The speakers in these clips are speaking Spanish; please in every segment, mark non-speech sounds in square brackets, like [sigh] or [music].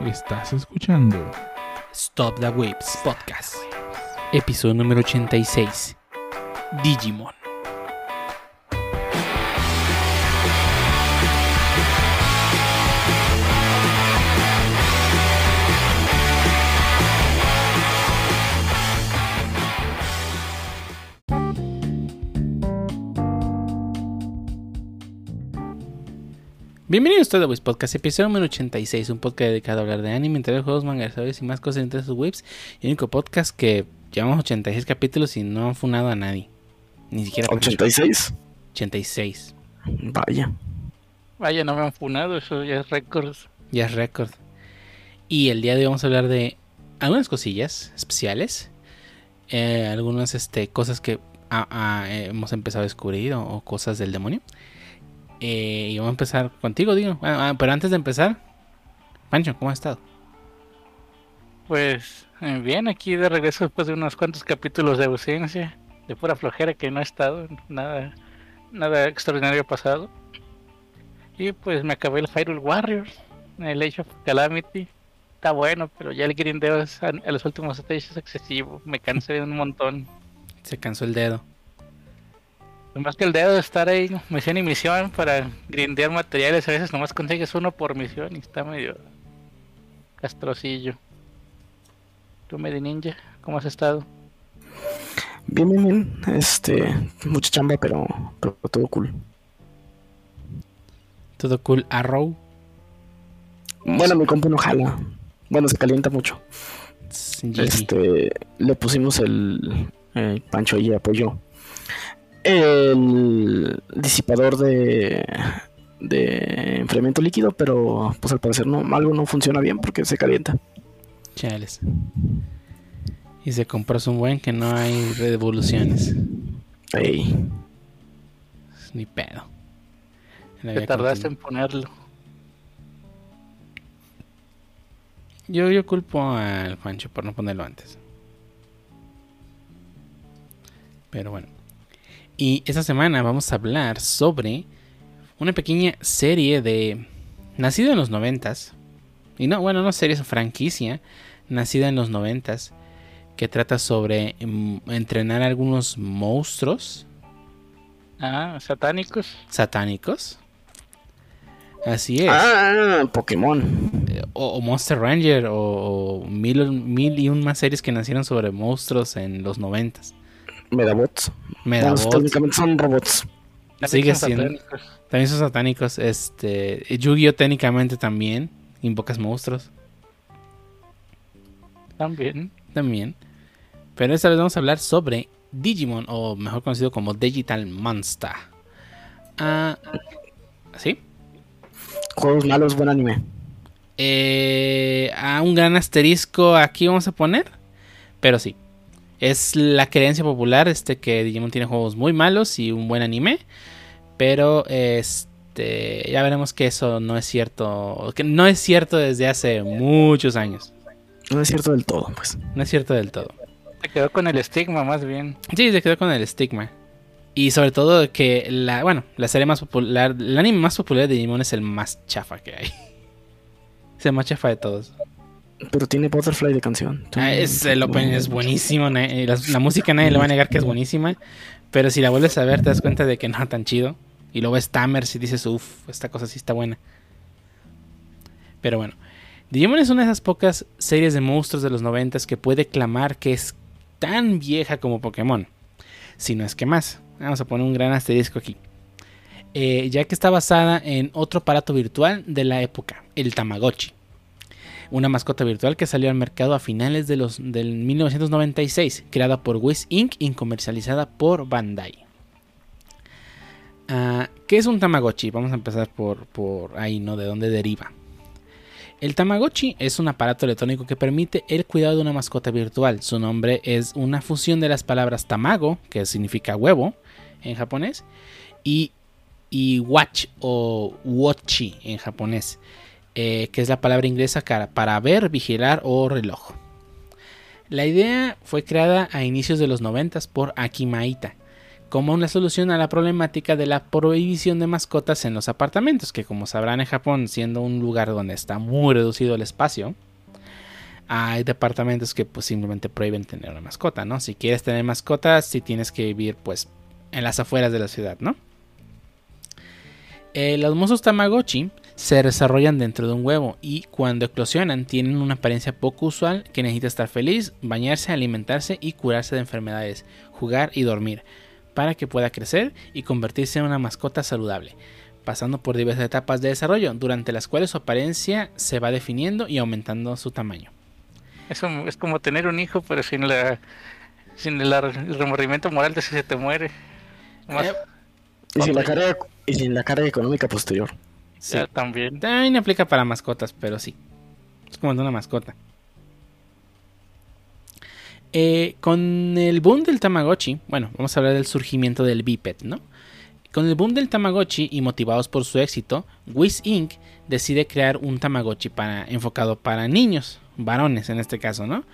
Estás escuchando Stop the Waves Podcast. Episodio número 86. Digimon. Bienvenidos a Stop the Waves Podcast, episodio número 86, un podcast dedicado a hablar de anime, entre juegos, mangas, y más cosas entre sus. Y el único podcast que llevamos 86 capítulos y no han funado a nadie. Ni siquiera. 86. 86. Vaya. Vaya, no me han funado, eso ya es récord. Ya es récord. Y el día de hoy vamos a hablar de algunas cosillas especiales. eh, algunas este, cosas que ah, ah, eh, hemos empezado a descubrir o, o cosas del demonio. Eh, y vamos a empezar contigo, digo. Ah, ah, pero antes de empezar, Pancho, ¿cómo has estado? Pues eh, bien, aquí de regreso después de unos cuantos capítulos de ausencia, de pura flojera que no he estado, nada, nada extraordinario pasado. Y pues me acabé el Hyrule Warriors, el Age of Calamity. Está bueno, pero ya el grindeo es a, a los últimos stages es excesivo, me cansé un montón. Se cansó el dedo. Más que el dedo de estar ahí, misión y misión para grindear materiales, a veces nomás consigues uno por misión y está medio castrocillo. ¿Tú, Medi Ninja, cómo has estado? Bien, bien, bien. Este, mucha chamba, pero, pero todo cool. Todo cool. Arrow. Bueno, mi compu no jala. Bueno, se calienta mucho. GG. Este, le pusimos el, el Pancho y apoyó. El disipador de, de enfriamiento líquido, pero pues al parecer no, algo no funciona bien porque se calienta. Chales. Y se compró un buen que no hay revoluciones. Ey, Ni pedo. Te tardaste en ponerlo. Yo, yo culpo al Juancho por no ponerlo antes. Pero bueno. Y esta semana vamos a hablar sobre una pequeña serie de... Nacida en los noventas. Y no, bueno, no serie, es franquicia. Nacida en los noventas. Que trata sobre mm, entrenar a algunos monstruos Ah, satánicos. satánicos. Así es. Ah, Pokémon. o, o Monster Ranger o, o mil, mil y un más series que nacieron sobre monstruos en los noventas. Medabots. Medabots Bueno, técnicamente son robots. Sigue siendo- satánicos. también son satánicos. Este, Yu-Gi-Oh técnicamente también invocas monstruos También. también. Pero esta vez vamos a hablar sobre Digimon o mejor conocido como Digital Monster. Ah, ¿sí? Juegos malos, buen anime. Eh, a un gran asterisco aquí vamos a poner. Pero sí. Es la creencia popular este que Digimon tiene juegos muy malos y un buen anime. Pero este ya veremos que eso no es cierto. Que no es cierto desde hace muchos años. No es cierto del todo, pues. No es cierto del todo. Se quedó con el estigma más bien. Sí, se quedó con el estigma. Y sobre todo que la, bueno, la serie más popular, el anime más popular de Digimon es el más chafa que hay. [laughs] Es el más chafa de todos. Pero tiene Butterfly de canción. Ah, es, el opening es buenísimo. La, la música nadie le va a negar que es buenísima. Pero si la vuelves a ver, te das cuenta de que no tan chido. Y luego ves Tamers y dices, uff, esta cosa sí está buena. Pero bueno, Digimon es una de esas pocas series de monstruos de los noventas que puede clamar que es tan vieja como Pokémon. Si no es que más. Vamos a poner un gran asterisco aquí. Eh, ya que está basada en otro aparato virtual de la época, el Tamagotchi una mascota virtual que salió al mercado a finales de los, del 1996, creada por Wiz Inc. y comercializada por Bandai. Ah, ¿Qué es un Tamagotchi? Vamos a empezar por, por ahí, ¿no? ¿De dónde deriva? El Tamagotchi es un aparato electrónico que permite el cuidado de una mascota virtual. Su nombre es una fusión de las palabras tamago, que significa huevo en japonés, y, y watch o watchi en japonés eh, que es la palabra inglesa para ver, vigilar o reloj. La idea fue creada a inicios de los 90 por Aki Maita, como una solución a la problemática de la prohibición de mascotas en los apartamentos, que como sabrán en Japón, siendo un lugar donde está muy reducido el espacio, hay departamentos que pues simplemente prohíben tener una mascota, ¿no? Si quieres tener mascotas, si tienes que vivir pues en las afueras de la ciudad, ¿no? Eh, los monstruos Tamagotchi se desarrollan dentro de un huevo y cuando eclosionan tienen una apariencia poco usual que necesita estar feliz, bañarse, alimentarse y curarse de enfermedades, jugar y dormir, para que pueda crecer y convertirse en una mascota saludable, pasando por diversas etapas de desarrollo, durante las cuales su apariencia se va definiendo y aumentando su tamaño. Eso es como tener un hijo, pero sin la sin el, remordimiento moral de si se te muere. Eh, y, sin la carga, y sin la carga económica posterior. Sí. también. También aplica para mascotas, pero sí. Es como de una mascota. Eh, con el boom del Tamagotchi, bueno, vamos a hablar del surgimiento del biped, ¿no? Con el boom del Tamagotchi y motivados por su éxito, Wiz Inc. decide crear un Tamagotchi para, enfocado para niños, varones en este caso, ¿no?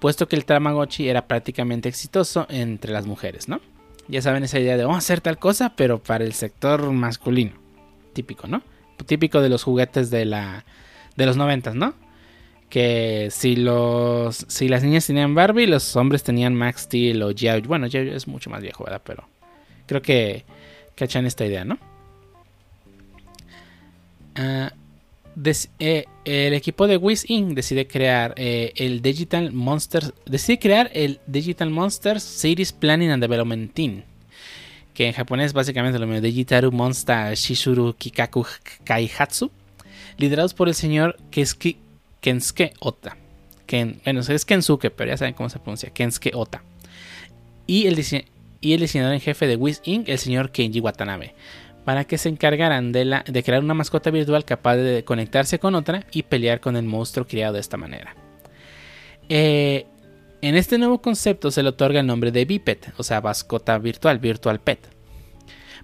Puesto que el Tamagotchi era prácticamente exitoso entre las mujeres, ¿no? Ya saben esa idea de vamos a hacer tal cosa, pero para el sector masculino. Típico, ¿no? Típico de los juguetes de la de los noventas, ¿no? Que si los si las niñas tenían Barbie, los hombres tenían Max Steel o G.I. Bueno, G.I. es mucho más viejo, ¿verdad? Pero creo que cachan esta idea, ¿no? Ah, eh, el equipo de Wiz Inc. decide crear eh, el Digital Monsters. Decide crear el Digital Monsters Series Planning and Development Team. Que en japonés básicamente lo mismo. Digitaru Monster Shishuru Kikaku Kaihatsu. Liderados por el señor Kensuke Ota. bueno, es Kensuke, pero ya saben cómo se pronuncia. Kensuke Ota. Y el, y el diseñador en jefe de Wiz Inc., el señor Kenji Watanabe para que se encargaran de, la, de crear una mascota virtual capaz de conectarse con otra y pelear con el monstruo criado de esta manera. Eh, en este nuevo concepto se le otorga el nombre de Bipet, o sea, mascota virtual, Virtual Pet.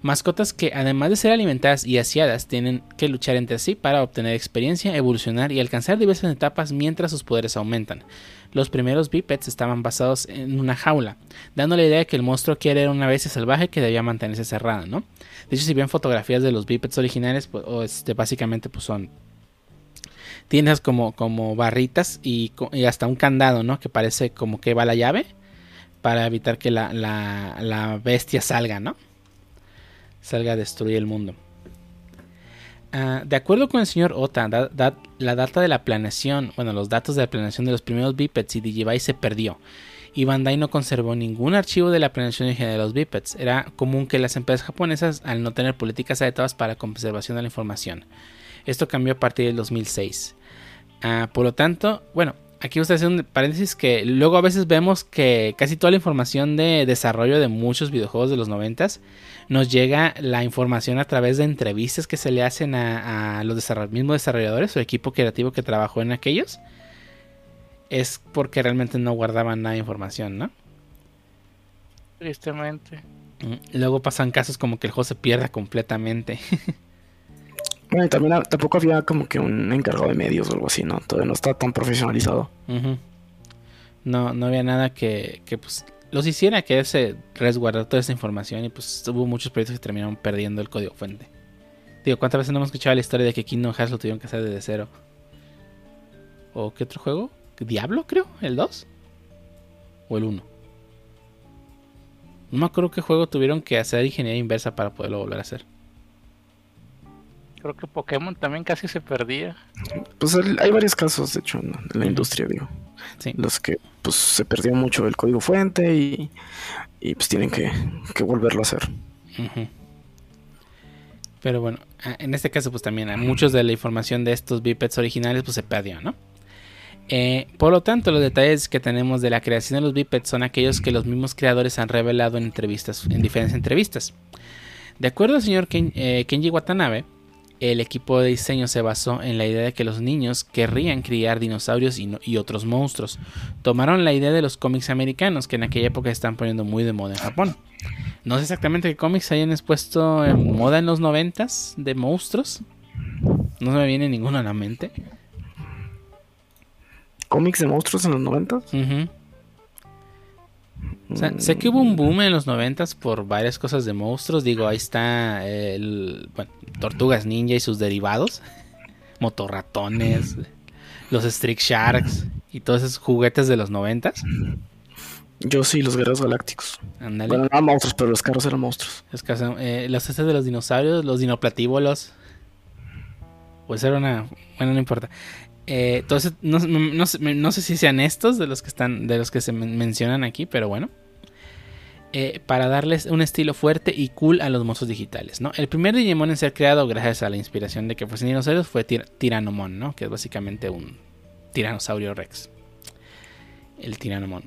Mascotas que además de ser alimentadas y asiadas tienen que luchar entre sí para obtener experiencia, evolucionar y alcanzar diversas etapas mientras sus poderes aumentan. Los primeros bipeds estaban basados en una jaula, dando la idea de que el monstruo quiere era una bestia salvaje que debía mantenerse cerrada, ¿no? De hecho, si ven fotografías de los bipeds originales, pues, este, básicamente pues son tienes como, como barritas y, hasta un candado, ¿no? Que parece como que va la llave para evitar que la, la bestia salga, ¿no? salga a destruir el mundo. Ah, de acuerdo con el señor Ota, la data de la planeación, bueno, los datos de la planeación de los primeros bipeds y Digivice se perdió. Y Bandai no conservó ningún archivo de la planeación de los bipeds. Era común que las empresas japonesas, al no tener políticas adecuadas para conservación de la información. Esto cambió a partir del 2006. Ah, por lo tanto, bueno, aquí usted hace un paréntesis que luego a veces vemos que casi toda la información de desarrollo de muchos videojuegos de los 90 nos llega la información a través de entrevistas que se le hacen a, los mismos desarrolladores o equipo creativo que trabajó en aquellos. Es porque realmente no guardaban nada de información, ¿no? Tristemente. Mm, luego pasan casos como que el juego se pierda completamente. [laughs] también tampoco había como que un encargado de medios o algo así, ¿no? Todavía no está tan profesionalizado. No, no había nada que, que pues, los hiciera que se resguardar toda esa información y pues hubo muchos proyectos que terminaron perdiendo el código fuente. Digo, ¿cuántas veces no hemos escuchado la historia de que Kingdom Hearts lo tuvieron que hacer desde cero? ¿O qué otro juego? ¿Diablo, creo? ¿El 2? ¿O el 1? No me acuerdo qué juego tuvieron que hacer ingeniería inversa para poderlo volver a hacer. Creo que Pokémon también casi se perdía. Pues hay varios casos, de hecho, en la industria, digo. Los que pues se perdió mucho el código fuente y, pues tienen que, volverlo a hacer. Pero bueno, en este caso pues también muchos de la información de estos bipeds originales pues se perdió, ¿no? Eh, por lo tanto, los detalles que tenemos de la creación de los bipeds son aquellos que los mismos creadores han revelado en entrevistas, en diferentes entrevistas. De acuerdo al señor eh, Kenji Watanabe, el equipo de diseño se basó en la idea de que los niños querrían criar dinosaurios y, otros monstruos. Tomaron la idea de los cómics americanos que en aquella época están poniendo muy de moda en Japón. No sé exactamente qué cómics hayan expuesto en moda en los noventas de monstruos. No se me viene ninguno a la mente. ¿Cómics de monstruos en los noventas? Sé que hubo un boom en los noventas por varias cosas de monstruos. Digo, ahí está el, bueno, Tortugas Ninja y sus derivados. [laughs] Motorratones, los Streak Sharks y todos esos juguetes de los noventas. Yo sí, los guerreros galácticos. Bueno, no eran monstruos, pero los carros eran monstruos. Los, eh, los de los dinosaurios, los dinoplatíbolos. Pues era una. Bueno, no importa. Eh, entonces, no, no, sé si sean estos de los que están. De los que se mencionan aquí, pero bueno. Eh, para darles un estilo fuerte y cool a los monstruos digitales, ¿no? El primer Digimon en ser creado gracias a la inspiración de que fuesen dinosaurios fue Tiranomon, ¿no? Que es básicamente un tiranosaurio rex. El Tiranomon.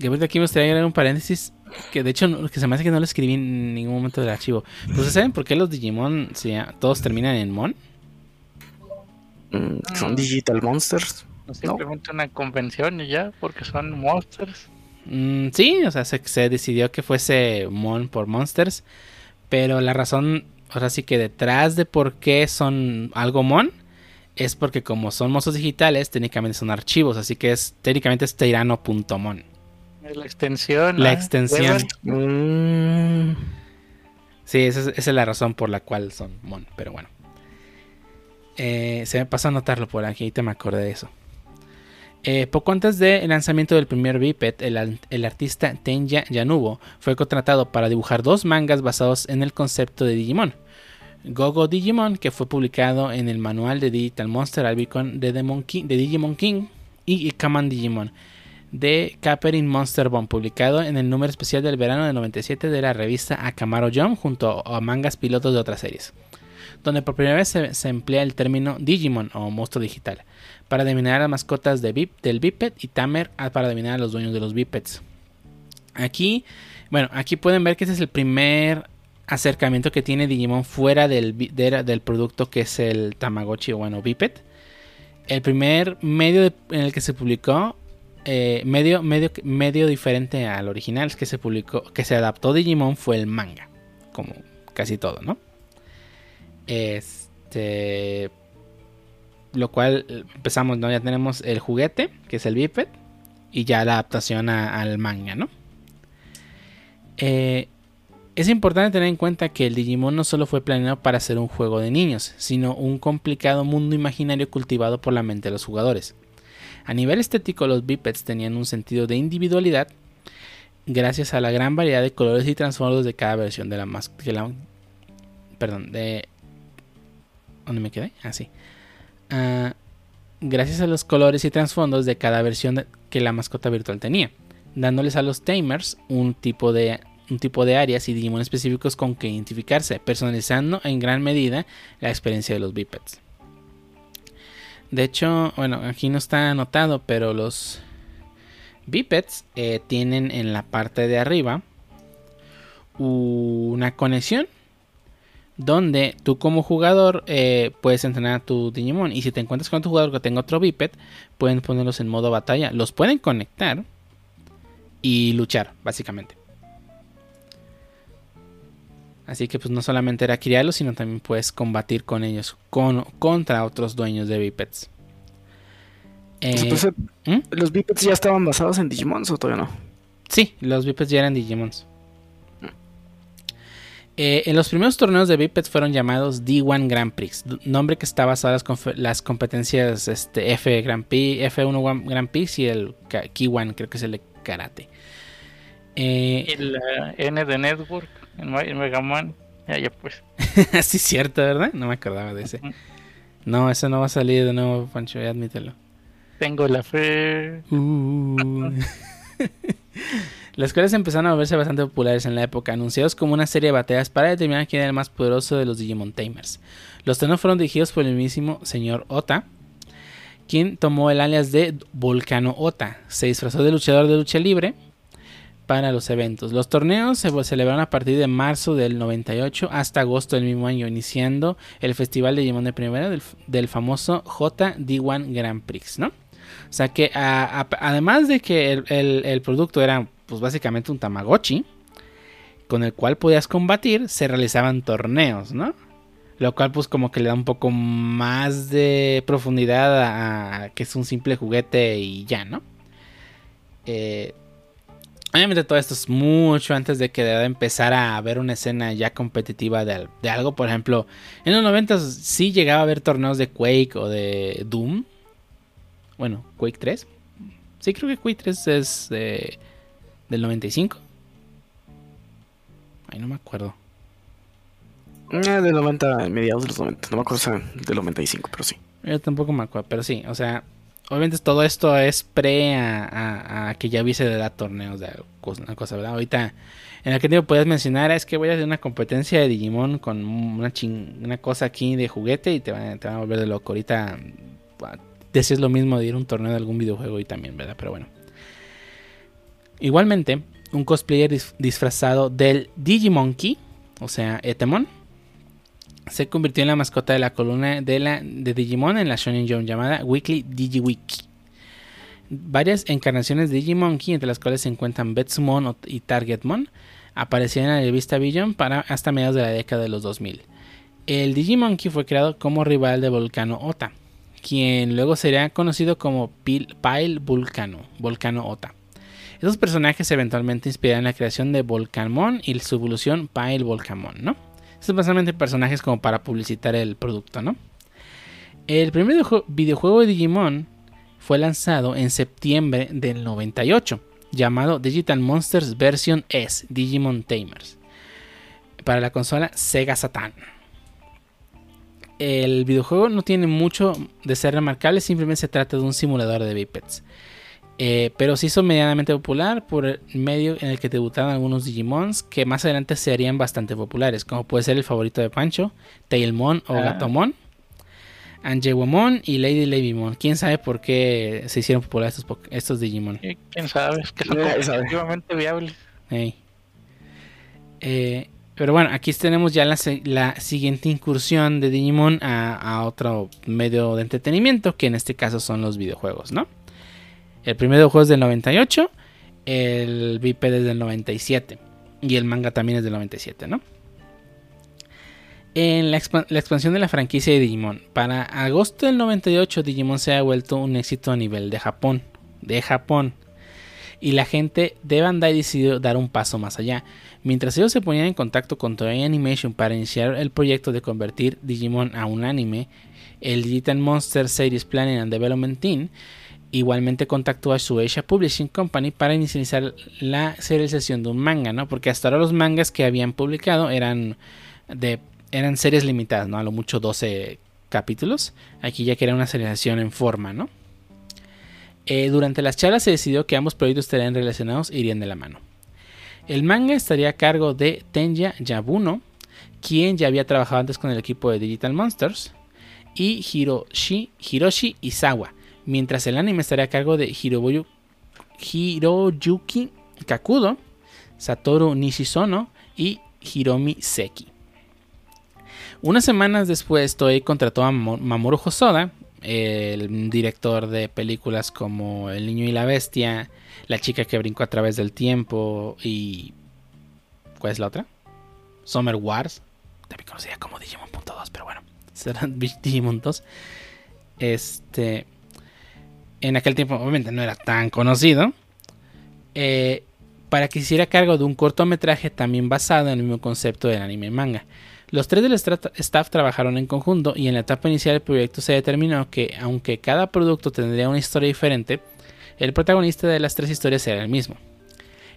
Que aquí me gustaría agregar un paréntesis que de hecho que se me hace que no lo escribí en ningún momento del archivo. ¿Ustedes saben por qué los Digimon todos terminan en Mon? Mm, son Digital Monsters. Simplemente una convención y ya, porque son monsters. Mm, sí, o sea, se, decidió que fuese Mon por Monsters. Pero la razón, ahora sí que detrás de por qué son algo Mon, es porque como son monstruos digitales, técnicamente son archivos. Así que es técnicamente es tirano.mon. La extensión. La extensión. Mm. Sí, esa es, la razón por la cual son Mon, pero bueno. Eh, se me pasó a notarlo por aquí, te me acordé de eso. Eh, poco antes del lanzamiento del primer Biped, el, artista Tenja Yanubo fue contratado para dibujar dos mangas basados en el concepto de Digimon. Gogo Digimon, que fue publicado en el manual de Digital Monster Albicon de, de Digimon King, y Kaman Digimon, de Capering Monster Bomb, publicado en el número especial del verano de 97 de la revista Akamaro Jump, junto a mangas pilotos de otras series, donde por primera vez se emplea el término Digimon o monstruo digital para denominar a las mascotas de del biped y Tamer para denominar a los dueños de los bipeds. Aquí, bueno, aquí pueden ver que este es el primer acercamiento que tiene Digimon fuera del, del producto que es el Tamagotchi o bueno, biped. El primer medio en el que se publicó, eh, medio, medio, medio diferente al original que se publicó, que se adaptó Digimon fue el manga, como casi todo, ¿no? Este, lo cual empezamos, ¿no? Ya tenemos el juguete, que es el biped, y ya la adaptación al manga, ¿no? Eh, es importante tener en cuenta que el Digimon no solo fue planeado para ser un juego de niños, sino un complicado mundo imaginario cultivado por la mente de los jugadores. A nivel estético, los bipeds tenían un sentido de individualidad gracias a la gran variedad de colores y transformados de cada versión de la mascota. Perdón, de. ¿Dónde me quedé? Ah, sí. Ah, gracias a los colores y trasfondos de cada versión que la mascota virtual tenía, dándoles a los tamers un tipo de un tipo de áreas y Digimon específicos con que identificarse, personalizando en gran medida la experiencia de los bipeds. De hecho, bueno, aquí no está anotado, pero los bipeds eh, tienen en la parte de arriba una conexión donde tú como jugador eh, puedes entrenar a tu Digimon y si te encuentras con otro jugador que tenga otro biped, pueden ponerlos en modo batalla, los pueden conectar y luchar, básicamente. Así que pues no solamente era criarlos, sino también puedes combatir con ellos, con, contra otros dueños de bipeds. Entonces, eh, ¿Mm? ¿los bipeds ya estaban basados en Digimons o todavía no? Sí, los bipeds ya eran Digimons. Eh, en los primeros torneos de Bipeds fueron llamados D1 Grand Prix, nombre que está basado en las, competencias este, F Grand Prix, F1 Grand Prix y el K1, creo que es el de karate. Eh, el N de Network, en Mega Man, ya, ya pues. [laughs] sí, cierto, ¿verdad? No me acordaba de ese. No, eso no va a salir de nuevo, Pancho, ya admítelo. Tengo la fe. Uh. [laughs] Las cuales empezaron a verse bastante populares en la época, anunciados como una serie de batallas para determinar quién era el más poderoso de los Digimon Tamers. Los torneos fueron dirigidos por el mismísimo señor Ota, quien tomó el alias de Volcano Ota. Se disfrazó de luchador de lucha libre para los eventos. Los torneos se celebraron a partir de marzo del 98 hasta agosto del mismo año, iniciando el Festival de Digimon de Primera del, famoso JD1 Grand Prix, ¿no? O sea que además de que el, producto era pues básicamente un Tamagotchi, con el cual podías combatir, se realizaban torneos, ¿no? Lo cual pues como que le da un poco más de profundidad a, que es un simple juguete y ya, ¿no? Eh, Obviamente todo esto es mucho antes de que de empezar a haber una escena ya competitiva de, algo. Por ejemplo, en los 90 sí llegaba a haber torneos de Quake o de Doom. Bueno, Quake 3. Sí, creo que Quake 3 es del 95. Ay, no me acuerdo. Eh, del 90, mediados de los 90. No me acuerdo del 95, pero sí. Yo tampoco me acuerdo, pero sí, o sea, obviamente todo esto es pre a, que ya hubiese de dar torneos de una cosa, ¿verdad? Ahorita, en aquel tiempo podías mencionar, es que voy a hacer una competencia de Digimon con una, una cosa aquí de juguete y te van, te van a volver de loco. Ahorita decís lo mismo de ir a un torneo de algún videojuego y también, ¿verdad? Pero bueno. Igualmente, un cosplayer disfrazado del Digimonkey, o sea, Etemon, se convirtió en la mascota de la columna de, la, de Digimon en la Shonen Jump llamada Weekly DigiWiki. Varias encarnaciones de Digimonkey, entre las cuales se encuentran Betsumon y Targetmon, aparecieron en la revista Vision para hasta mediados de la década de los 2000. El Digimonkey fue creado como rival de Volcano Ota, quien luego sería conocido como Pile Volcano, Volcano. Estos personajes eventualmente inspiraron la creación de Volcanmon y su evolución Pile Volcamon, ¿no? Son básicamente personajes como para publicitar el producto, ¿no? El primer videojuego de Digimon fue lanzado en septiembre del 98, llamado Digital Monsters Version S, Digimon Tamers, para la consola Sega Saturn. El videojuego no tiene mucho de ser remarcable, simplemente se trata de un simulador de bipeds. Eh, pero se hizo medianamente popular por el medio en el que debutaron algunos Digimons que más adelante serían bastante populares, como puede ser el favorito de Pancho, Tailmon o ah. Gatomon, Angewomon y Lady Labymon. ¿Quién sabe por qué se hicieron populares estos, estos Digimon? ¿Quién sabe? [laughs] Es que son competitivamente viables. Eh, pero bueno, aquí tenemos ya la, siguiente incursión de Digimon a, a otro medio de entretenimiento, que en este caso son los videojuegos, ¿no? El primer juego es del 98, el VIP es del 97 y el manga también es del 97, ¿no? En la, expansión de la franquicia de Digimon, para agosto del 98 Digimon se ha vuelto un éxito a nivel de Japón, de Japón. Y la gente de Bandai decidió dar un paso más allá. Mientras ellos se ponían en contacto con Toei Animation para iniciar el proyecto de convertir Digimon a un anime, el Digital Monster Series Planning and Development Team igualmente contactó a su Asia Publishing Company para iniciar la serialización de un manga, ¿no? Porque hasta ahora los mangas que habían publicado eran de eran series limitadas, ¿no? A lo mucho 12 capítulos. Aquí ya quería una serialización en forma, ¿no? Eh, durante las charlas se decidió que ambos proyectos estarían relacionados e irían de la mano. El manga estaría a cargo de Tenya Yabuno, quien ya había trabajado antes con el equipo de Digital Monsters, y Hiroshi, Hiroshi Isawa, mientras el anime estaría a cargo de Hiroyuki Kakudo, Satoru Nishizono y Hiromi Seki. Unas semanas después, Toei contrató a Mamoru Hosoda, el director de películas como El niño y la bestia, La chica que brincó a través del tiempo y... ¿Cuál es la otra? Summer Wars, también conocida como Digimon.2, pero bueno, [laughs] será Digimon 2. Este, en aquel tiempo obviamente no era tan conocido, eh, para que hiciera cargo de un cortometraje también basado en el mismo concepto del anime manga. Los tres del staff trabajaron en conjunto y en la etapa inicial del proyecto se determinó que aunque cada producto tendría una historia diferente, el protagonista de las tres historias era el mismo.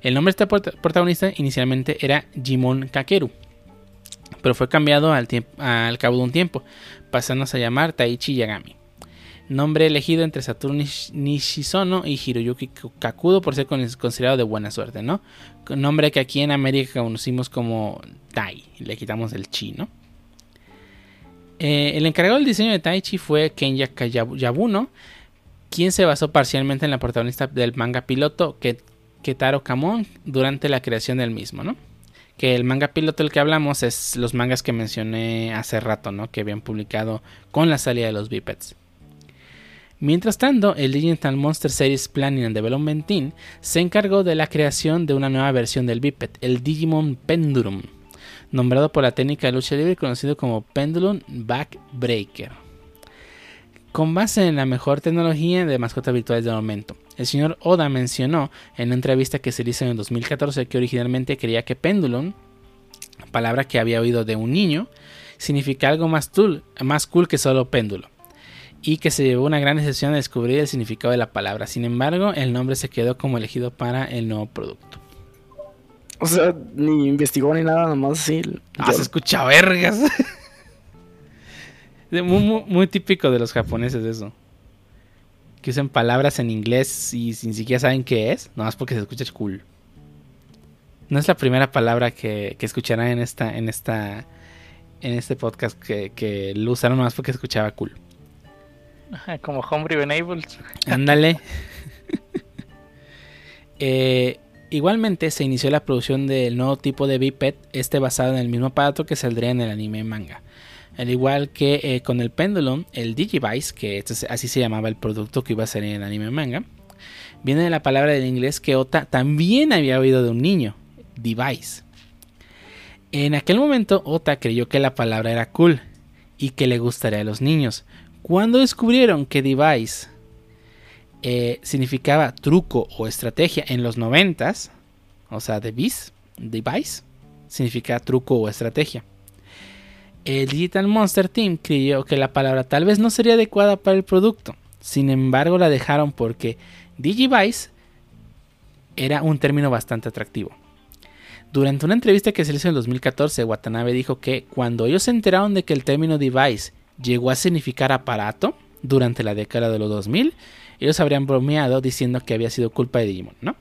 El nombre de este protagonista inicialmente era Jimon Kakeru, pero fue cambiado al, al cabo de un tiempo, pasándose a llamar Taichi Yagami nombre elegido entre Saturno Nishizono y Hiroyuki Kakudo por ser considerado de buena suerte, ¿no? Nombre que aquí en América conocimos como Tai, le quitamos el chi, ¿no? Eh, el encargado del diseño de Taichi fue Kenya Yabuno, quien se basó parcialmente en la protagonista del manga piloto Ketaro Kamon durante la creación del mismo, ¿no? Que el manga piloto del que hablamos es los mangas que mencioné hace rato, ¿no? Que habían publicado con la salida de los bipeds. Mientras tanto, el Digital Monster Series Planning and Development Team se encargó de la creación de una nueva versión del biped, el Digimon Pendulum, nombrado por la técnica de lucha libre conocido como Pendulum Backbreaker. Con base en la mejor tecnología de mascotas virtuales del momento, El señor Oda mencionó en una entrevista que se hizo en el 2014 que originalmente creía que pendulum, palabra que había oído de un niño, significa algo más, más cool que solo péndulo y que se llevó una gran excepción a descubrir el significado de la palabra. Sin embargo, el nombre se quedó como elegido para el nuevo producto. O sea, ni investigó ni nada, nomás así. Ah, se escucha vergas. [laughs] muy, muy, típico de los japoneses eso. Que usen palabras en inglés y sin siquiera saben qué es, nomás porque se escucha cool. No es la primera palabra que, que escucharán en esta, en esta, en este podcast que, que lo usaron nomás porque escuchaba cool. [laughs] Como Homebrew Enables. [laughs] Ándale. eh, Igualmente se inició la producción del nuevo tipo de biped, este basado en el mismo aparato que saldría en el anime manga. Al igual que eh, con el Pendulum, el Digivice, que este así se llamaba el producto que iba a salir en el anime manga, viene de la palabra del inglés que Ota también había oído de un niño, device. En aquel momento Ota creyó que la palabra era cool y que le gustaría a los niños. Cuando descubrieron que device eh, significaba truco o estrategia en los noventas, o sea, device, device, significa truco o estrategia. El Digital Monster Team creyó que la palabra tal vez no sería adecuada para el producto, sin embargo la dejaron porque Digivice era un término bastante atractivo. Durante una entrevista que se hizo en 2014, Watanabe dijo que cuando ellos se enteraron de que el término device llegó a significar aparato durante la década de los 2000, ellos habrían bromeado diciendo que había sido culpa de Digimon, ¿no?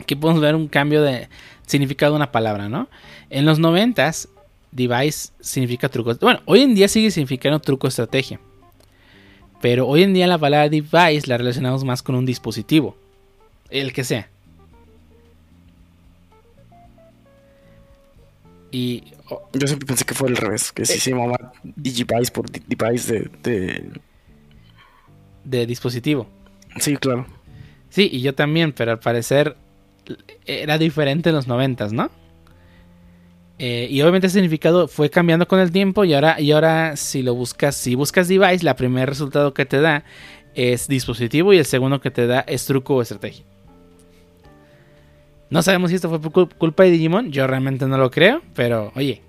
Aquí podemos ver un cambio de significado de una palabra, ¿no? En los noventas, device significa truco. Bueno, hoy en día sigue significando truco estrategia. Pero hoy en día la palabra device la relacionamos más con un dispositivo. El que sea. Y. Yo siempre pensé que fue al revés. Que sí se llamaba Digivice por device de de dispositivo. Sí, claro. Sí, y yo también, pero al parecer era diferente en los noventas, ¿no? Eh, y obviamente el significado fue cambiando con el tiempo y ahora, y ahora si lo buscas, si buscas device, la primer resultado que te da es dispositivo y el segundo que te da es truco o estrategia. No sabemos si esto fue por culpa de Digimon, yo realmente no lo creo, pero oye,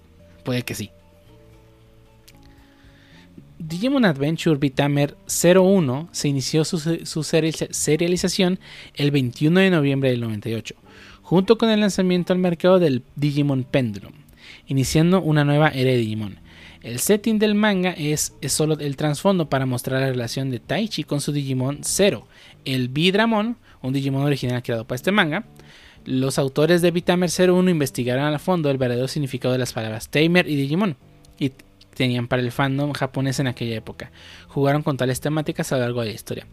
puede que sí. Digimon Adventure Vitamer 01 se inició su, serialización el 21 de noviembre del 98, junto con el lanzamiento al mercado del Digimon Pendulum, iniciando una nueva era de Digimon. El setting del manga es, solo el trasfondo para mostrar la relación de Taichi con su Digimon Zero, el Bidramon, un Digimon original creado para este manga. Los autores de Vitamer 01 investigaron a fondo el verdadero significado de las palabras Tamer y Digimon, y tenían para el fandom japonés en aquella época. Jugaron con tales temáticas a lo largo de la historia.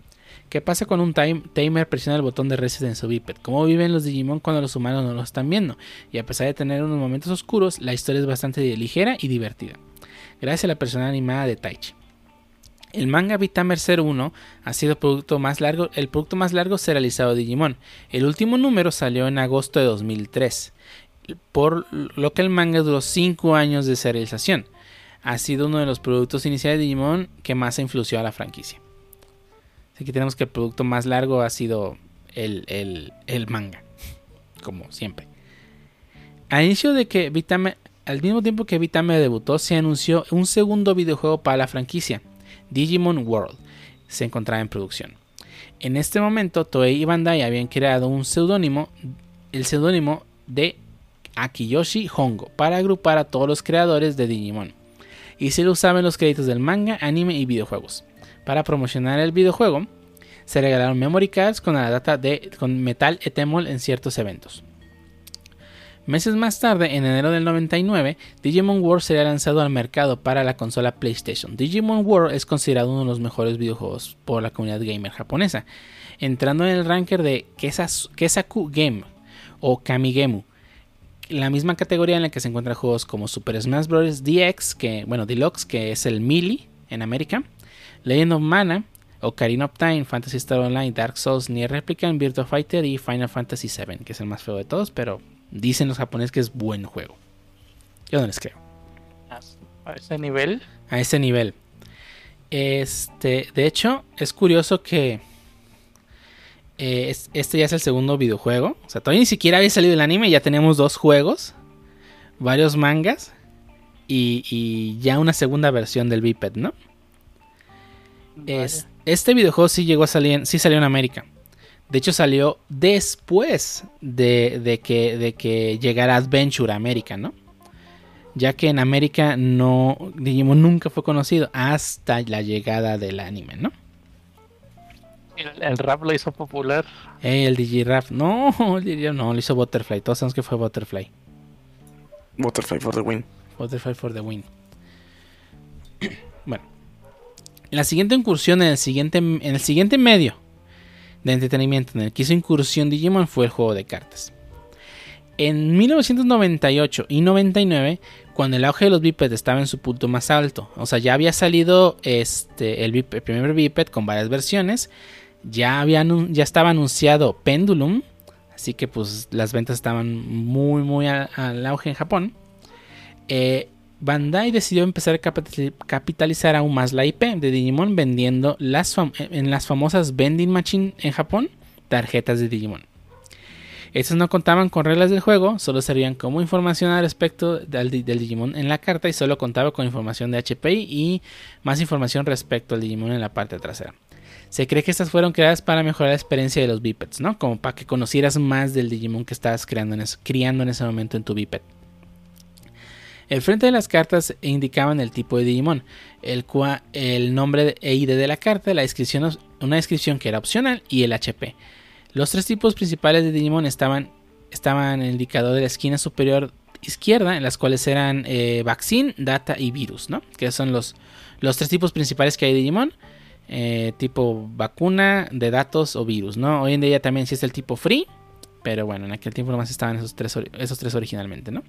¿Qué pasa con un timer presiona el botón de reset en su biped? ¿Cómo viven los Digimon cuando los humanos no lo están viendo? Y a pesar de tener unos momentos oscuros, la historia es bastante ligera y divertida. Gracias a la persona animada de Taichi. El manga Vitamer 01 ha sido el producto más largo, el producto más largo serializado de Digimon. El último número salió en agosto de 2003, por lo que el manga duró 5 años de serialización ha sido uno de los productos iniciales de Digimon que más influenciado a la franquicia. Así que tenemos que el producto más largo ha sido el, manga, como siempre. Al inicio de que Vitame, al mismo tiempo que Vitame debutó, se anunció un segundo videojuego para la franquicia, Digimon World. Se encontraba en producción. En este momento, Toei y Bandai habían creado un seudónimo, el seudónimo de Akiyoshi Hongo, para agrupar a todos los creadores de Digimon y se lo usaban los créditos del manga, anime y videojuegos. Para promocionar el videojuego, se regalaron memory cards con la data de con metal etemol en ciertos eventos. Meses más tarde, en enero del 99, Digimon World sería lanzado al mercado para la consola PlayStation. Digimon World es considerado uno de los mejores videojuegos por la comunidad gamer japonesa, entrando en el ranker de Kesaku Game o Kamigemu, la misma categoría en la que se encuentran juegos como Super Smash Bros. DX, que, bueno, Deluxe, que es el Melee en América, Legend of Mana, Ocarina of Time, Fantasy Star Online, Dark Souls, Nier Replicant, Virtua Fighter y Final Fantasy VII, que es el más feo de todos, pero dicen los japoneses que es buen juego. Yo no les creo. ¿A ese nivel? A ese nivel. Este, de hecho, es curioso que Eh, este ya es el segundo videojuego. O sea, todavía ni siquiera había salido el anime. Ya tenemos dos juegos, varios mangas y, ya una segunda versión del Biped, ¿no? Es, este videojuego sí llegó a salir, sí salió en América. De hecho, salió después de, que, de que llegara Adventure a América, ¿no? Ya que en América no, Digimon nunca fue conocido hasta la llegada del anime, ¿no? El, rap lo hizo popular. Eh, el Digirap. No, [laughs] no, lo hizo Butterfly. Todos sabemos que fue Butterfly. Butterfly for the win. Butterfly for the win. [clears throat] bueno. La siguiente incursión en el siguiente, en el siguiente medio de entretenimiento en el que hizo incursión Digimon fue el juego de cartas. En 1998 y 99, cuando el auge de los bipeds estaba en su punto más alto, o sea, ya había salido este, el, primer biped con varias versiones, ya, había, ya estaba anunciado Pendulum, así que pues las ventas estaban muy, muy al auge en Japón. Eh, Bandai decidió empezar a capitalizar aún más la IP de Digimon vendiendo las en las famosas vending machine en Japón tarjetas de Digimon. Estas no contaban con reglas del juego, solo servían como información al respecto del, Digimon en la carta y solo contaba con información de HPI y más información respecto al Digimon en la parte trasera. Se cree que estas fueron creadas para mejorar la experiencia de los bipeds, ¿no? Como para que conocieras más del Digimon que estabas criando en ese momento en tu biped. El frente de las cartas indicaban el tipo de Digimon, el, el nombre e ID de la carta, la descripción, una descripción que era opcional y el HP. Los tres tipos principales de Digimon estaban, estaban en el indicador de la esquina superior izquierda, en las cuales eran eh, Vaccine, Data y Virus, ¿no? Que son los, los tres tipos principales que hay de Digimon. Eh, tipo vacuna, de datos o virus, ¿no? Hoy en día también existe el tipo free, pero bueno, en aquel tiempo nomás estaban esos tres, esos tres originalmente, ¿no?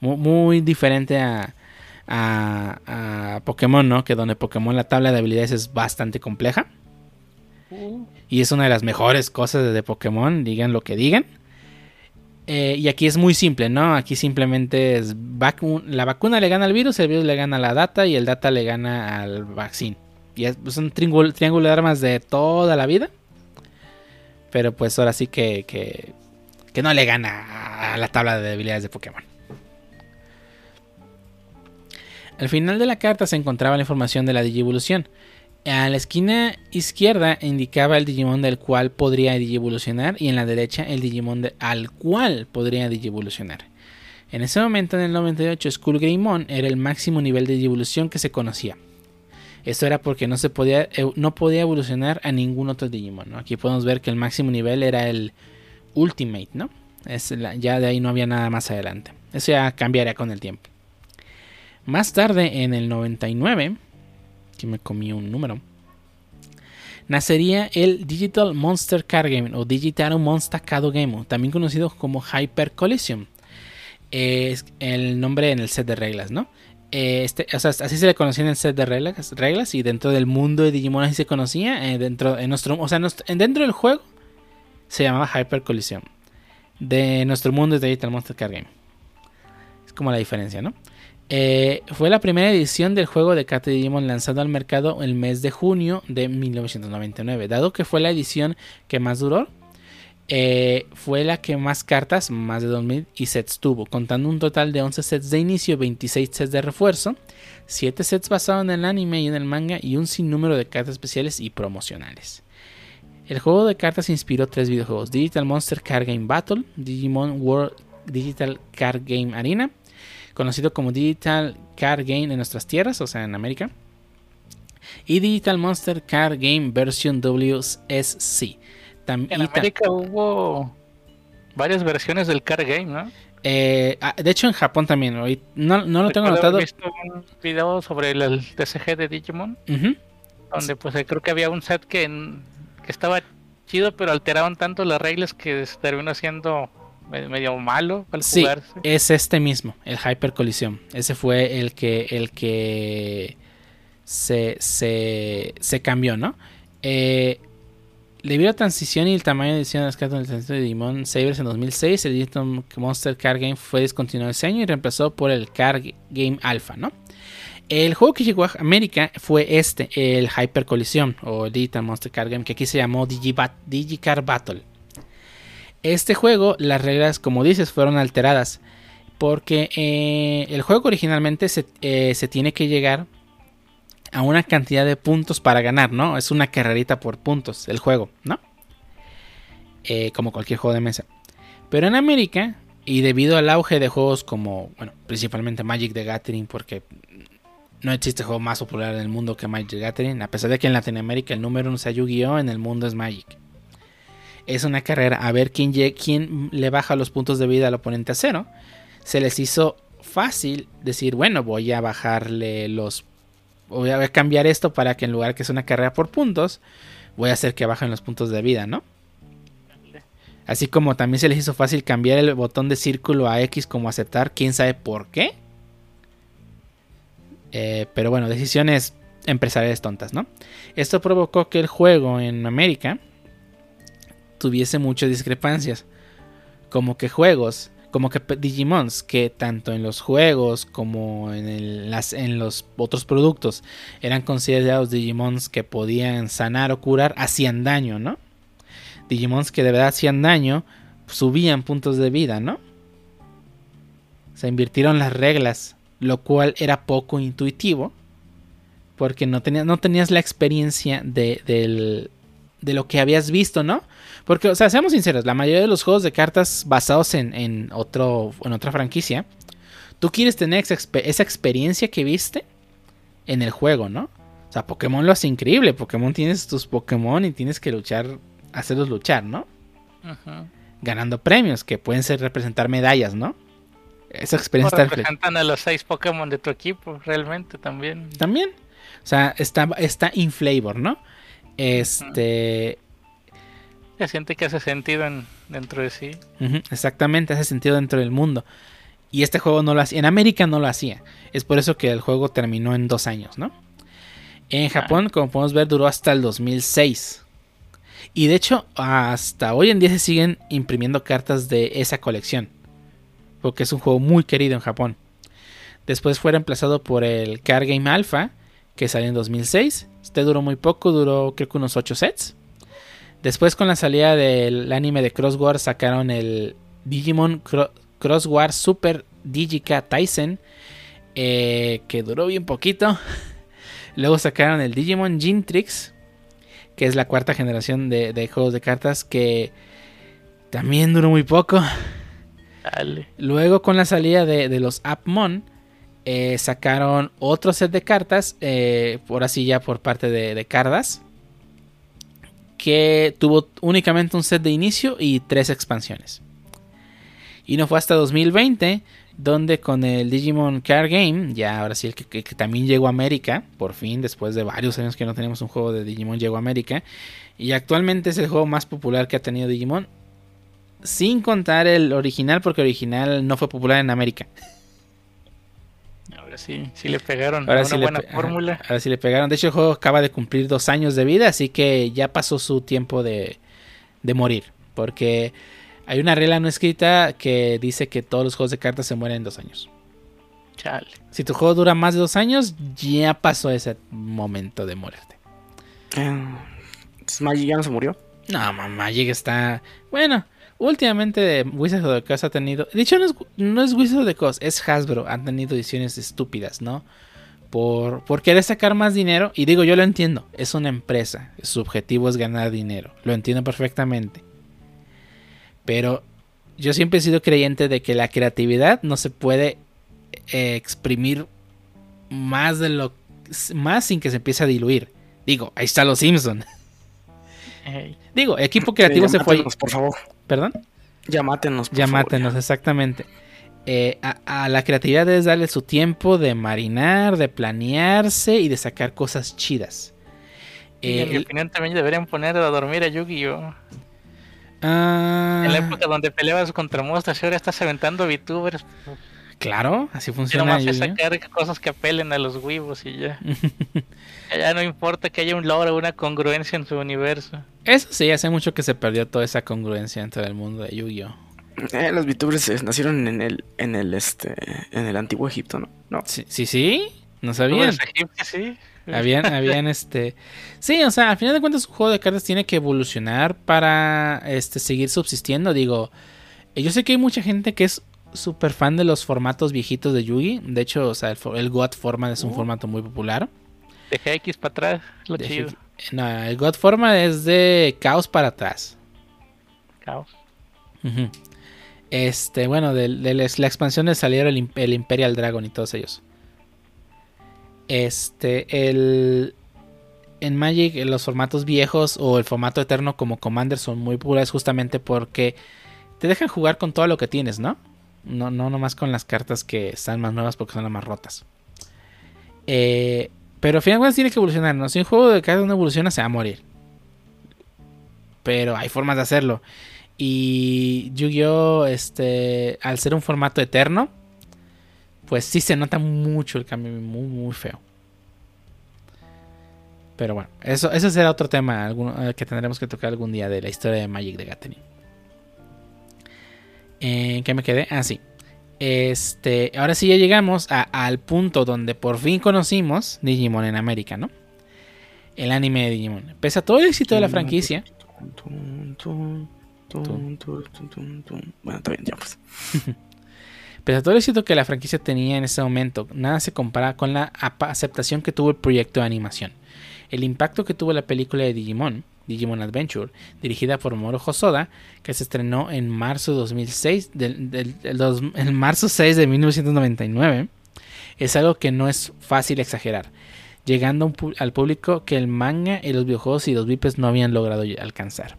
Muy, diferente a, a, Pokémon, ¿no? Que donde Pokémon la tabla de habilidades es bastante compleja. Uh. Y es una de las mejores cosas de Pokémon, digan lo que digan. Eh, y aquí es muy simple, ¿no? Aquí simplemente es la vacuna le gana al virus, el virus le gana a la data y el data le gana al vaccine. Y es, un triángulo, de armas de toda la vida. Pero pues ahora sí que que no le gana a la tabla de debilidades de Pokémon. Al final de la carta se encontraba la información de la Digivolución. A la esquina izquierda indicaba el Digimon del cual podría Digivolucionar y en la derecha el Digimon al cual podría Digivolucionar. En ese momento, en el 98, Skullgreymon era el máximo nivel de Digivolución que se conocía. Esto era porque no, se podía, no podía evolucionar a ningún otro Digimon. Aquí podemos ver que el máximo nivel era el Ultimate, ¿no? Es ya de ahí no había nada más adelante. Eso ya cambiaría con el tiempo. Más tarde, en el 99, que me comí un número, nacería el Digital Monster Card Game o Digital Monster Card Game, también conocido como Hyper Collision. Es el nombre en el set de reglas, ¿no? Este, o sea, así se le conocía en el set de reglas, reglas y dentro del mundo de Digimon así se conocía. Eh, dentro, en nuestro, o sea, dentro del juego se llamaba Hyper Collision. De nuestro mundo es Digital Monster Card Game. Es como la diferencia, ¿no? Eh, fue la primera edición del juego de cartas Digimon lanzado al mercado el mes de junio de 1999. Dado que fue la edición que más duró, eh, fue la que más cartas, más de 2000 y sets tuvo, contando un total de 11 sets de inicio, 26 sets de refuerzo, 7 sets basados en el anime y en el manga y un sinnúmero de cartas especiales y promocionales. El juego de cartas inspiró tres videojuegos: Digital Monster Card Game Battle, Digimon World Digital Card Game Arena, conocido como Digital Card Game en nuestras tierras, o sea, en América, y Digital Monster Card Game Version WSC. en América hubo varias versiones del card game, ¿no? Eh, ah, de hecho, en Japón también. No, no lo tengo anotado. Visto un video sobre el, TCG de Digimon. Donde pues creo que había un set que estaba chido, pero alteraban tanto las reglas que terminó siendo medio malo al sí, Es este mismo, el Hyper Colisión. Ese fue el que, el que se, se, cambió, ¿no? Eh, debido a la transición y el tamaño de edición de las cartas de Digimon Sabers en 2006, el Digital Monster Card Game fue descontinuado ese año y reemplazado por el Card Game Alpha, ¿no? El juego que llegó a América fue este, el Hyper Collision o Digital Monster Card Game, que aquí se llamó Digibat, Digicar Battle. Este juego, las reglas, como dices, fueron alteradas. Porque eh, el juego originalmente se, eh, se, tiene que llegar a una cantidad de puntos para ganar, ¿no? Es una carrerita por puntos el juego, ¿no? Eh, como cualquier juego de mesa. Pero en América, y debido al auge de juegos como, bueno, principalmente Magic the Gathering, porque no existe juego más popular en el mundo que Magic the Gathering, a pesar de que en Latinoamérica el número uno sea Yu-Gi-Oh, en el mundo es Magic. Es una carrera a ver quién, quién le baja los puntos de vida al oponente a cero. Se les hizo fácil decir, bueno, voy a bajarle los... Voy a cambiar esto para que en lugar que sea una carrera por puntos, voy a hacer que bajen los puntos de vida, ¿no? Así como también se les hizo fácil cambiar el botón de círculo a X como aceptar, quién sabe por qué. Eh, pero bueno, decisiones empresariales tontas, ¿no? Esto provocó que el juego en América tuviese muchas discrepancias. Como que juegos, como que Digimons, que tanto en los juegos como en, las, en los otros productos eran considerados Digimons que podían sanar o curar, hacían daño, ¿no? Digimons que de verdad hacían daño, subían puntos de vida, ¿no? Se invirtieron las reglas, lo cual era poco intuitivo, porque no, no tenías la experiencia de, lo que habías visto, ¿no? Porque, o sea, seamos sinceros, la mayoría de los juegos de cartas basados en, otro, en otra franquicia, tú quieres tener esa, esa experiencia que viste en el juego, ¿no? O sea, Pokémon lo hace increíble. Pokémon tienes tus Pokémon y tienes que luchar hacerlos luchar, ¿no? Ganando premios que pueden ser representar medallas, ¿no? Esa experiencia o representan a los seis Pokémon de tu equipo, realmente también. También. O sea, está, está in flavor, ¿no? Este. Se siente que hace sentido dentro de sí. exactamente, hace sentido dentro del mundo. Y este juego no lo hacía. En América no lo hacía. Es por eso que el juego terminó en dos años, ¿no? En ah. Japón, como podemos ver, duró hasta el 2006. Y de hecho, hasta hoy en día se siguen imprimiendo cartas de esa colección. Porque es un juego muy querido en Japón. Después fue reemplazado por el Card Game Alpha, que salió en 2006. Este duró muy poco, duró creo que unos 8 sets. Después con la salida del anime de Crossword sacaron el Digimon Crossword Super Digica Tyson, eh, que duró bien poquito. [laughs] Luego sacaron el Digimon Gintrix, que es la cuarta generación de, juegos de cartas que también duró muy poco. Luego con la salida de, los Appmon eh, sacaron otro set de cartas, eh, por así ya por parte de, de, Cardas, que tuvo únicamente un set de inicio y tres expansiones. Y no fue hasta 2020 donde con el Digimon Card Game, ya ahora sí el que, también llegó a América, por fin, después de varios años que no tenemos un juego de Digimon, llegó a América, y actualmente es el juego más popular que ha tenido Digimon, sin contar el original, porque el original no fue popular en América. Ahora sí, sí le pegaron ahora una buena fórmula. Ahora sí le pegaron. De hecho, el juego acaba de cumplir dos años de vida, así que ya pasó su tiempo de, de morir, porque hay una regla no escrita que dice que todos los juegos de cartas se mueren en dos años. Chale. Si tu juego dura más de dos años, ya pasó ese momento de muerte. Eh, ¿Magic ya no se murió? No, Magic está. Bueno, últimamente Wizards of the Coast ha tenido. De hecho, no es, no es Wizards of the Coast, es Hasbro. Han tenido ediciones estúpidas, ¿no? Por, por querer sacar más dinero. Y digo, yo lo entiendo. Es una empresa. Su objetivo es ganar dinero. Lo entiendo perfectamente. Pero yo siempre he sido creyente de que la creatividad no se puede eh, exprimir más de lo más sin que se empiece a diluir. Digo, ahí está los Simpson. Digo, equipo creativo se fue. por favor. ¿Perdón? Llamátenos. Por Llamátenos, exactamente. Eh, a, la creatividad es darle su tiempo de marinar, de planearse y de sacar cosas chidas. en mi eh, opinión también deberían poner a dormir a Yu-Gi-Oh! Ah. En la época donde peleabas contra monstruos, ahora estás aventando VTubers. Claro, así funciona. No sacar cosas que apelen a los huevos y ya. [laughs] ya no importa que haya un logro, una congruencia en su universo. Eso sí, hace mucho que se perdió toda esa congruencia entre el mundo de Yu-Gi-Oh! Eh, los VTubers nacieron en el, en el este, en el antiguo Egipto, ¿no? Sí, sí, sí. No sabían. Sí. Habían, [laughs] habían este. Sí, o sea, al final de cuentas, un juego de cartas tiene que evolucionar para este, seguir subsistiendo. Digo, yo sé que hay mucha gente que es súper fan de los formatos viejitos de Yugi. De hecho, o sea, el, el God Format es un uh. formato muy popular. De X para atrás, lo chido. No, el God Format es de Caos para atrás. Caos. Este, bueno, de, la expansión de salieron el, el Imperial Dragon y todos ellos. Este, el, en Magic los formatos viejos o el formato eterno como Commander son muy populares justamente porque te dejan jugar con todo lo que tienes, ¿no? No, no nomás con las cartas que están más nuevas porque son las más rotas. Eh, pero al final tiene que evolucionar, ¿no? Si un juego de cartas no evoluciona se va a morir. Pero hay formas de hacerlo. Y Yu-Gi-Oh! Este, al ser un formato eterno, pues sí se nota mucho el cambio, muy, muy feo. Pero bueno, eso, eso será otro tema eh, que tendremos que tocar algún día de la historia de Magic de Gathering. ¿En qué me quedé? Ah, sí. Este, ahora sí ya llegamos al punto donde por fin conocimos Digimon en América, ¿no? El anime de Digimon. Pese a todo el éxito de la franquicia. Bueno, está bien, ya pues. [laughs] Pese a todo el éxito que la franquicia tenía en ese momento, nada se compara con la aceptación que tuvo el proyecto de animación. El impacto que tuvo la película de Digimon, Digimon Adventure, dirigida por Moro Hosoda, que se estrenó en marzo de 2006, del, en marzo 6 de 1999, es algo que no es fácil exagerar, llegando al público que el manga y los videojuegos y los VIPs no habían logrado alcanzar.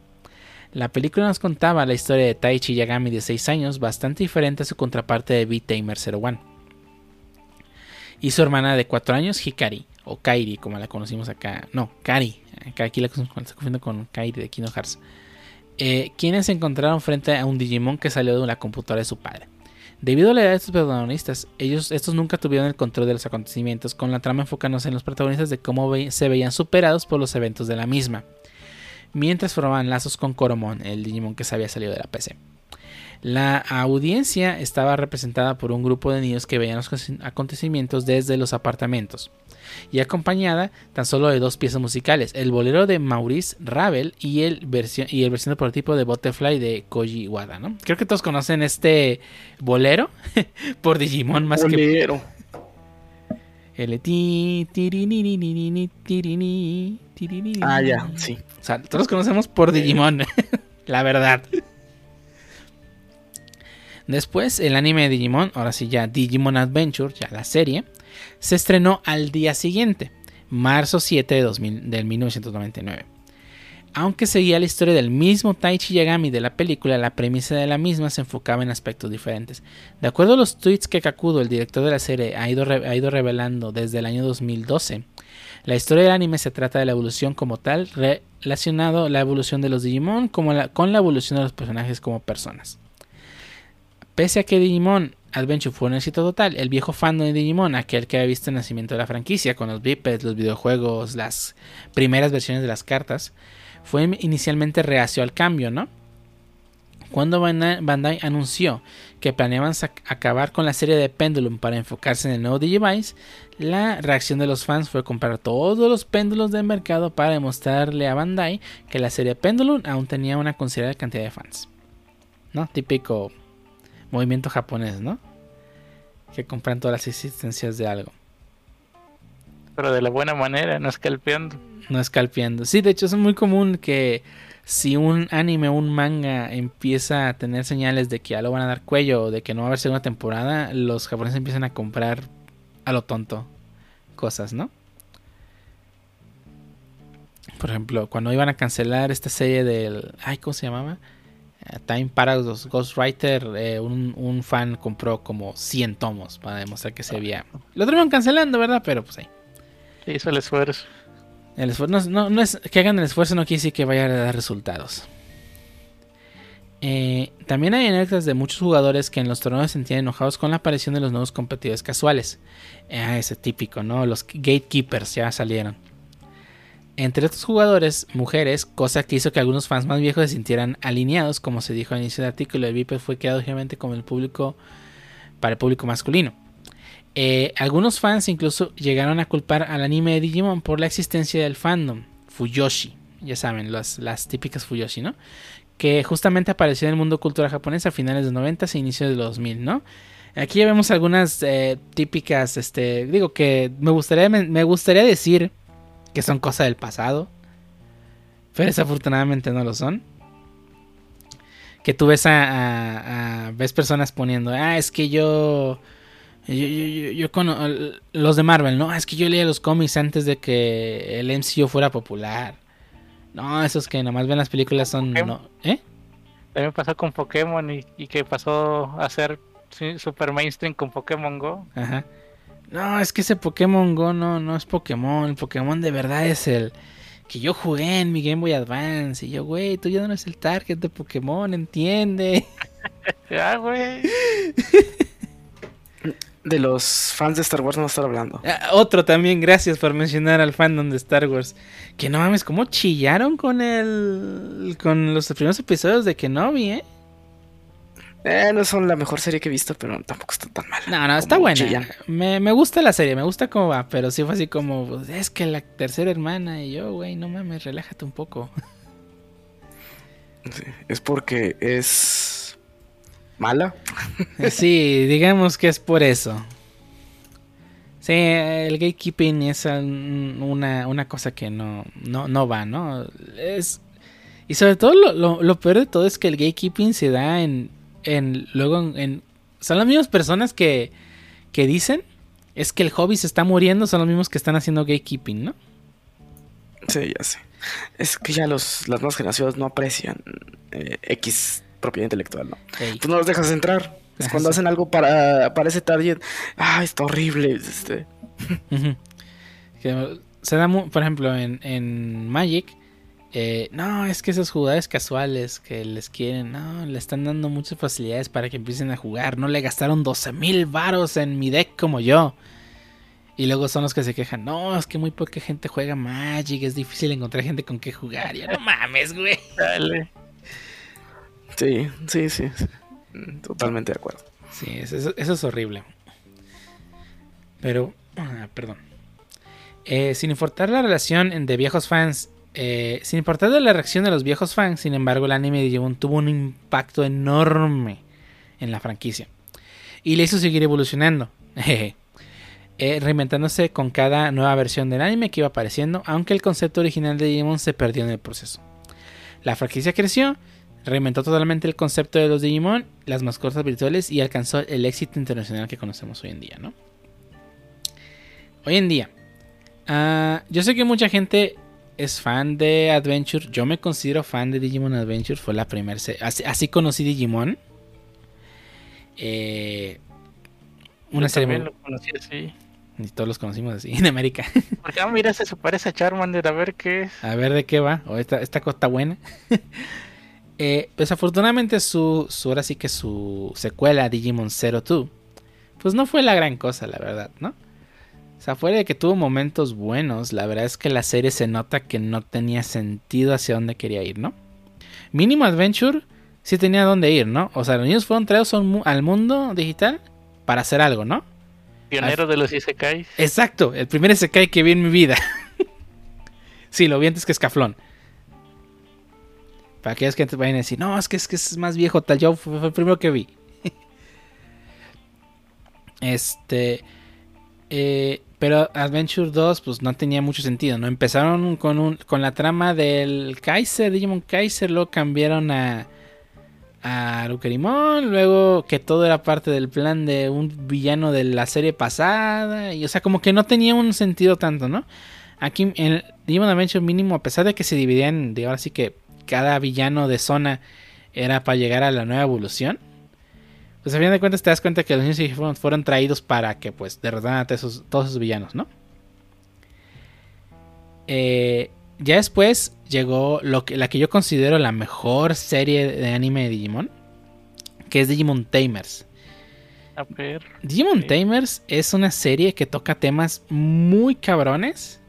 La película nos contaba la historia de Taichi Yagami de 6 años, bastante diferente a su contraparte de V-Tamer 01. Y su hermana de 4 años, Hikari, o Kairi, como la conocimos acá. No, Kari. Aquí la confundo con Kairi de Kingdom Hearts. Eh, quienes se encontraron frente a un Digimon que salió de la computadora de su padre. Debido a la edad de estos protagonistas, ellos, estos nunca tuvieron el control de los acontecimientos, con la trama enfocándose en los protagonistas de cómo se veían superados por los eventos de la misma mientras formaban lazos con Coromon, el Digimon que se había salido de la PC. La audiencia estaba representada por un grupo de niños que veían los acontecimientos desde los apartamentos y acompañada tan solo de dos piezas musicales, el bolero de Maurice Ravel y el versión y el versión de prototipo de Butterfly de Koji Wada, ¿no? Creo que todos conocen este bolero [laughs] por Digimon más bolero. que el ti, Ah, ya, sí. O sea, todos conocemos por Digimon, [laughs] la verdad. Después, el anime de Digimon, ahora sí ya Digimon Adventure, ya la serie, se estrenó al día siguiente, marzo 7 de 2000, del 1999. Aunque seguía la historia del mismo Taichi Yagami de la película, la premisa de la misma se enfocaba en aspectos diferentes. De acuerdo a los tweets que Kakudo, el director de la serie, ha ido, ha ido revelando desde el año 2012, la historia del anime se trata de la evolución como tal, relacionado la evolución de los Digimon como con la evolución de los personajes como personas. Pese a que Digimon Adventure fue un éxito total, el viejo fandom de Digimon, aquel que había visto el nacimiento de la franquicia con los bipeds, los videojuegos, las primeras versiones de las cartas, fue inicialmente reacio al cambio, ¿no? Cuando Bandai anunció que planeaban acabar con la serie de Pendulum para enfocarse en el nuevo Digivice, la reacción de los fans fue comprar todos los péndulos del mercado para demostrarle a Bandai que la serie Pendulum aún tenía una considerable cantidad de fans. ¿No? Típico movimiento japonés, ¿no? Que compran todas las existencias de algo. Pero de la buena manera, no escalpeando no escalpeando. Sí, de hecho es muy común que si un anime o un manga empieza a tener señales de que ya lo van a dar cuello o de que no va a haber segunda temporada, los japoneses empiezan a comprar a lo tonto cosas, ¿no? Por ejemplo, cuando iban a cancelar esta serie del... Ay, ¿cómo se llamaba? Time Paradox Ghostwriter, eh, un, un, fan compró como 100 tomos para demostrar que se había... Lo terminaron cancelando, ¿verdad? Pero pues ahí. hizo el esfuerzo. El esfuerzo, no, es que hagan el esfuerzo, no quiere decir que vaya a dar resultados. Eh, también hay anécdotas de muchos jugadores que en los torneos se sentían enojados con la aparición de los nuevos competidores casuales. Eh, ese típico, ¿no? Los gatekeepers ya salieron. Entre estos jugadores, mujeres, cosa que hizo que algunos fans más viejos se sintieran alineados, como se dijo al inicio del artículo, el VIP fue creado obviamente como el público para el público masculino. Eh, algunos fans incluso llegaron a culpar al anime de Digimon por la existencia del fandom, Fuyoshi, ya saben, las, las típicas Fuyoshi, ¿no? Que justamente apareció en el mundo cultural japonés a finales de los 90 e inicios de los 2000, ¿no? Aquí ya vemos algunas eh, típicas, este, digo que me gustaría, me, gustaría decir que son cosas del pasado, pero desafortunadamente no lo son. Que tú ves a, ves personas poniendo, ah, es que yo yo, yo, yo, con los de Marvel, ¿no? Es que yo leía los cómics antes de que el MCU fuera popular. No, esos que nomás ven las películas son... No, ¿Eh? También pasó con Pokémon y, y que pasó a ser super mainstream con Pokémon Go. Ajá. No, es que ese Pokémon Go no, no es Pokémon. El Pokémon de verdad es el que yo jugué en mi Game Boy Advance. Y yo, güey, tú ya no eres el target de Pokémon, entiende. [laughs] ya, güey. De los fans de Star Wars no estar hablando. Ah, otro también, gracias por mencionar al fandom de Star Wars. Que no mames, cómo chillaron con el. con los primeros episodios de Kenobi, ¿eh? Eh, no son la mejor serie que he visto, pero tampoco está tan mal. No, no, está buena. Me, me, gusta la serie, me gusta cómo va, pero sí fue así como, pues, es que la tercera hermana y yo, güey, no mames, relájate un poco. es porque es mala. [laughs] sí, digamos que es por eso. Sí, el gatekeeping es una, una cosa que no, no, no va, ¿no? Es, y sobre todo lo, lo, lo peor de todo es que el gatekeeping se da en en, luego en, son las mismas personas que, que dicen es que el hobby se está muriendo, son los mismos que están haciendo gatekeeping, ¿no? Sí, ya sé. Es que ya los, las nuevas generaciones no aprecian eh, X propiedad intelectual, ¿no? Tú no los dejas entrar. Es cuando hacen algo para, para ese target. Ah, está horrible. Este. se da, por ejemplo, en, en Magic eh, no, es que esos jugadores casuales que les quieren, no, le están dando muchas facilidades para que empiecen a jugar. No le gastaron 12 mil varos en mi deck como yo. Y luego son los que se quejan, no, es que muy poca gente juega Magic, es difícil encontrar gente con que jugar. Ya no mames, güey. Dale. Sí, sí, sí, Totalmente de acuerdo. Sí, eso, es horrible. Pero, ah, perdón. Eh, sin importar la relación de viejos fans eh, sin importar la reacción de los viejos fans, sin embargo, el anime de Digimon tuvo un impacto enorme en la franquicia. Y le hizo seguir evolucionando. [laughs] Eh, reinventándose con cada nueva versión del anime que iba apareciendo, aunque el concepto original de Digimon se perdió en el proceso. La franquicia creció, reinventó totalmente el concepto de los Digimon, las mascotas virtuales y alcanzó el éxito internacional que conocemos hoy en día, ¿no? Hoy en día, ah, yo sé que mucha gente es fan de Adventure. Yo me considero fan de Digimon Adventure. Fue la primera así, así, conocí Digimon. Eh, una Yo serie lo conocí así. Y todos los conocimos así [laughs] en América. [laughs] Porque, ah, mira, se parece a Charmander. A ver qué es. A ver de qué va. O esta, esta cosa buena. [laughs] eh, pues afortunadamente su, su, ahora sí que su secuela Digimon Zero 2 pues no fue la gran cosa, la verdad, ¿no? O sea, fuera de que tuvo momentos buenos, la verdad es que la serie se nota que no tenía sentido hacia dónde quería ir, ¿no? Mínimo Adventure sí tenía dónde ir, ¿no? O sea, los niños fueron traídos al mundo digital para hacer algo, ¿no? Pionero de los Isekais. Exacto, el primer Isekai que vi en mi vida. [laughs] sí, lo vi antes que Escaflón. Para aquellos que vayan a decir, no, es que es, que es más viejo, tal, yo fue el primero que vi. [laughs] este. Eh, pero Adventure 2 pues no tenía mucho sentido, ¿no? Empezaron con, un, con la trama del Kaiser, Digimon Kaiser, luego cambiaron a, a luego que todo era parte del plan de un villano de la serie pasada, y o sea, como que no tenía un sentido tanto, ¿no? Aquí en Digimon Adventure mínimo, a pesar de que se dividían, de ahora sí que cada villano de zona era para llegar a la nueva evolución, pues a fin de cuentas te das cuenta que los niños fueron, fueron traídos para que pues derrotaran a todos esos villanos, ¿no? Eh, ya después llegó lo que, la que yo considero la mejor serie de anime de Digimon, que es Digimon Tamers. A ver. Digimon Tamers es una serie que toca temas muy cabrones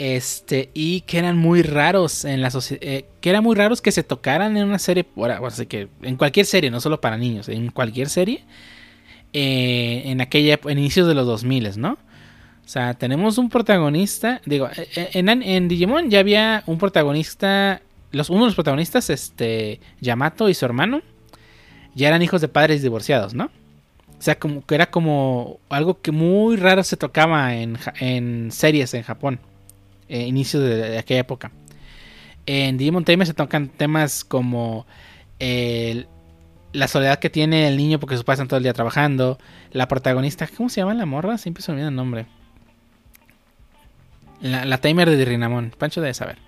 este, y que eran muy raros en la sociedad. Eh, que eran muy raros que se tocaran en una serie. Bueno, así que en cualquier serie, no solo para niños, en cualquier serie. eh, en aquella en inicios de los 2000, ¿no? O sea, tenemos un protagonista, digo, eh, eh, en, Digimon ya había un protagonista, los, uno de los protagonistas, este, Yamato y su hermano, ya eran hijos de padres divorciados, ¿no? O sea, como que era como algo que muy raro se tocaba en, en series en Japón, eh, inicios de, aquella época. En Digimon Tamer se tocan temas como la soledad que tiene el niño porque sus padres están todo el día trabajando. La protagonista, ¿cómo se llama la morra? Siempre se me olvida el nombre. La, la timer de Rinamón. Pancho debe saber.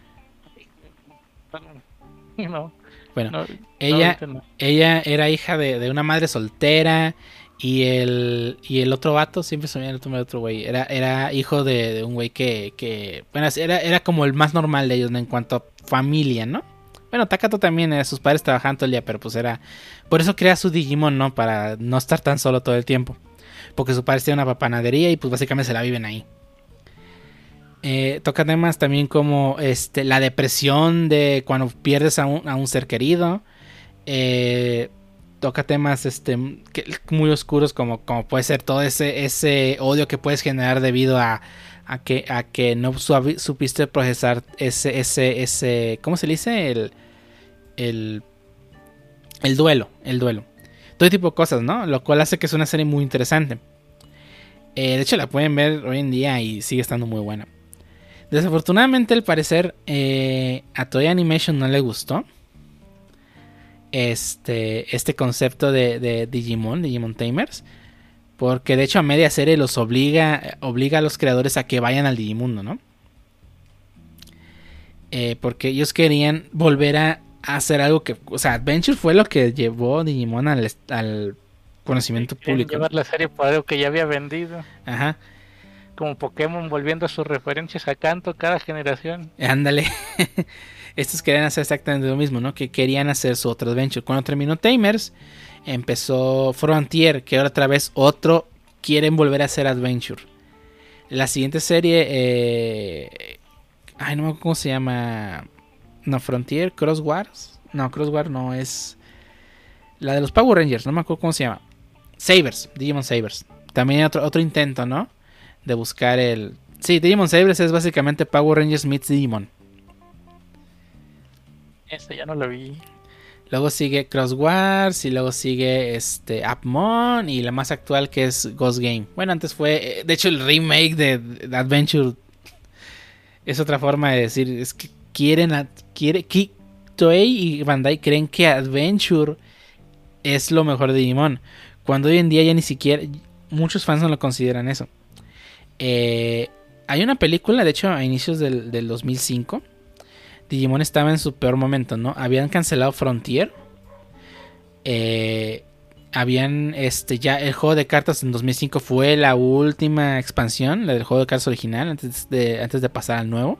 Bueno, ella, ella era hija de, una madre soltera. Y el, y el otro vato, siempre se me el nombre de otro güey. Era, era hijo de, un güey que. Bueno, era, era como el más normal de ellos en cuanto a familia, ¿no? Bueno, Takato también, eh, sus padres trabajaban todo el día, pero pues era. Por eso crea su Digimon, ¿no? Para no estar tan solo todo el tiempo. Porque su padre tiene una panadería y pues básicamente se la viven ahí. Eh, toca temas también como este, la depresión de cuando pierdes a un, ser querido. Eh, toca temas este, muy oscuros como, como puede ser todo ese, ese odio que puedes generar debido a, a que, a que no supiste procesar ese, ese, ese, ¿cómo se dice? El, el, el duelo, el duelo. Todo tipo de cosas, ¿no? Lo cual hace que es una serie muy interesante. Eh, de hecho, la pueden ver hoy en día y sigue estando muy buena. Desafortunadamente, al parecer, eh, a Toy Animation no le gustó este, este concepto de, de Digimon, Digimon Tamers. Porque de hecho a media serie los obliga, obliga a los creadores a que vayan al Digimundo, ¿no? Eh, porque ellos querían volver a hacer algo que... O sea, Adventure fue lo que llevó Digimon al, conocimiento público. Llevar la serie por algo que ya había vendido. Ajá. Como Pokémon volviendo a sus referencias a canto cada generación. Ándale. [laughs] Estos querían hacer exactamente lo mismo, ¿no? Que querían hacer su otro Adventure. Cuando terminó Tamers, empezó Frontier, que ahora otra vez otro quieren volver a hacer Adventure. La siguiente serie, eh, ay, no me acuerdo cómo se llama. No, Frontier, Cross Wars. No, Cross Wars no, es la de los Power Rangers, no me acuerdo cómo se llama. Sabers, Digimon Sabers. También otro, otro intento, ¿no? De buscar el... Sí, Digimon Sabers es básicamente Power Rangers meets Digimon. Este ya no lo vi. Luego sigue Cross Wars y luego sigue este Upmon y la más actual que es Ghost Game. Bueno, antes fue, eh, de hecho el remake de, Adventure es otra forma de decir, es que quieren, quiere, Toei y Bandai creen que Adventure es lo mejor de Digimon. Cuando hoy en día ya ni siquiera, muchos fans no lo consideran eso. Eh, hay una película, de hecho, a inicios del, del 2005 Digimon estaba en su peor momento, ¿no? Habían cancelado Frontier. Eh, habían, este, ya el juego de cartas en 2005 fue la última expansión, la del juego de cartas original, antes de, antes de pasar al nuevo.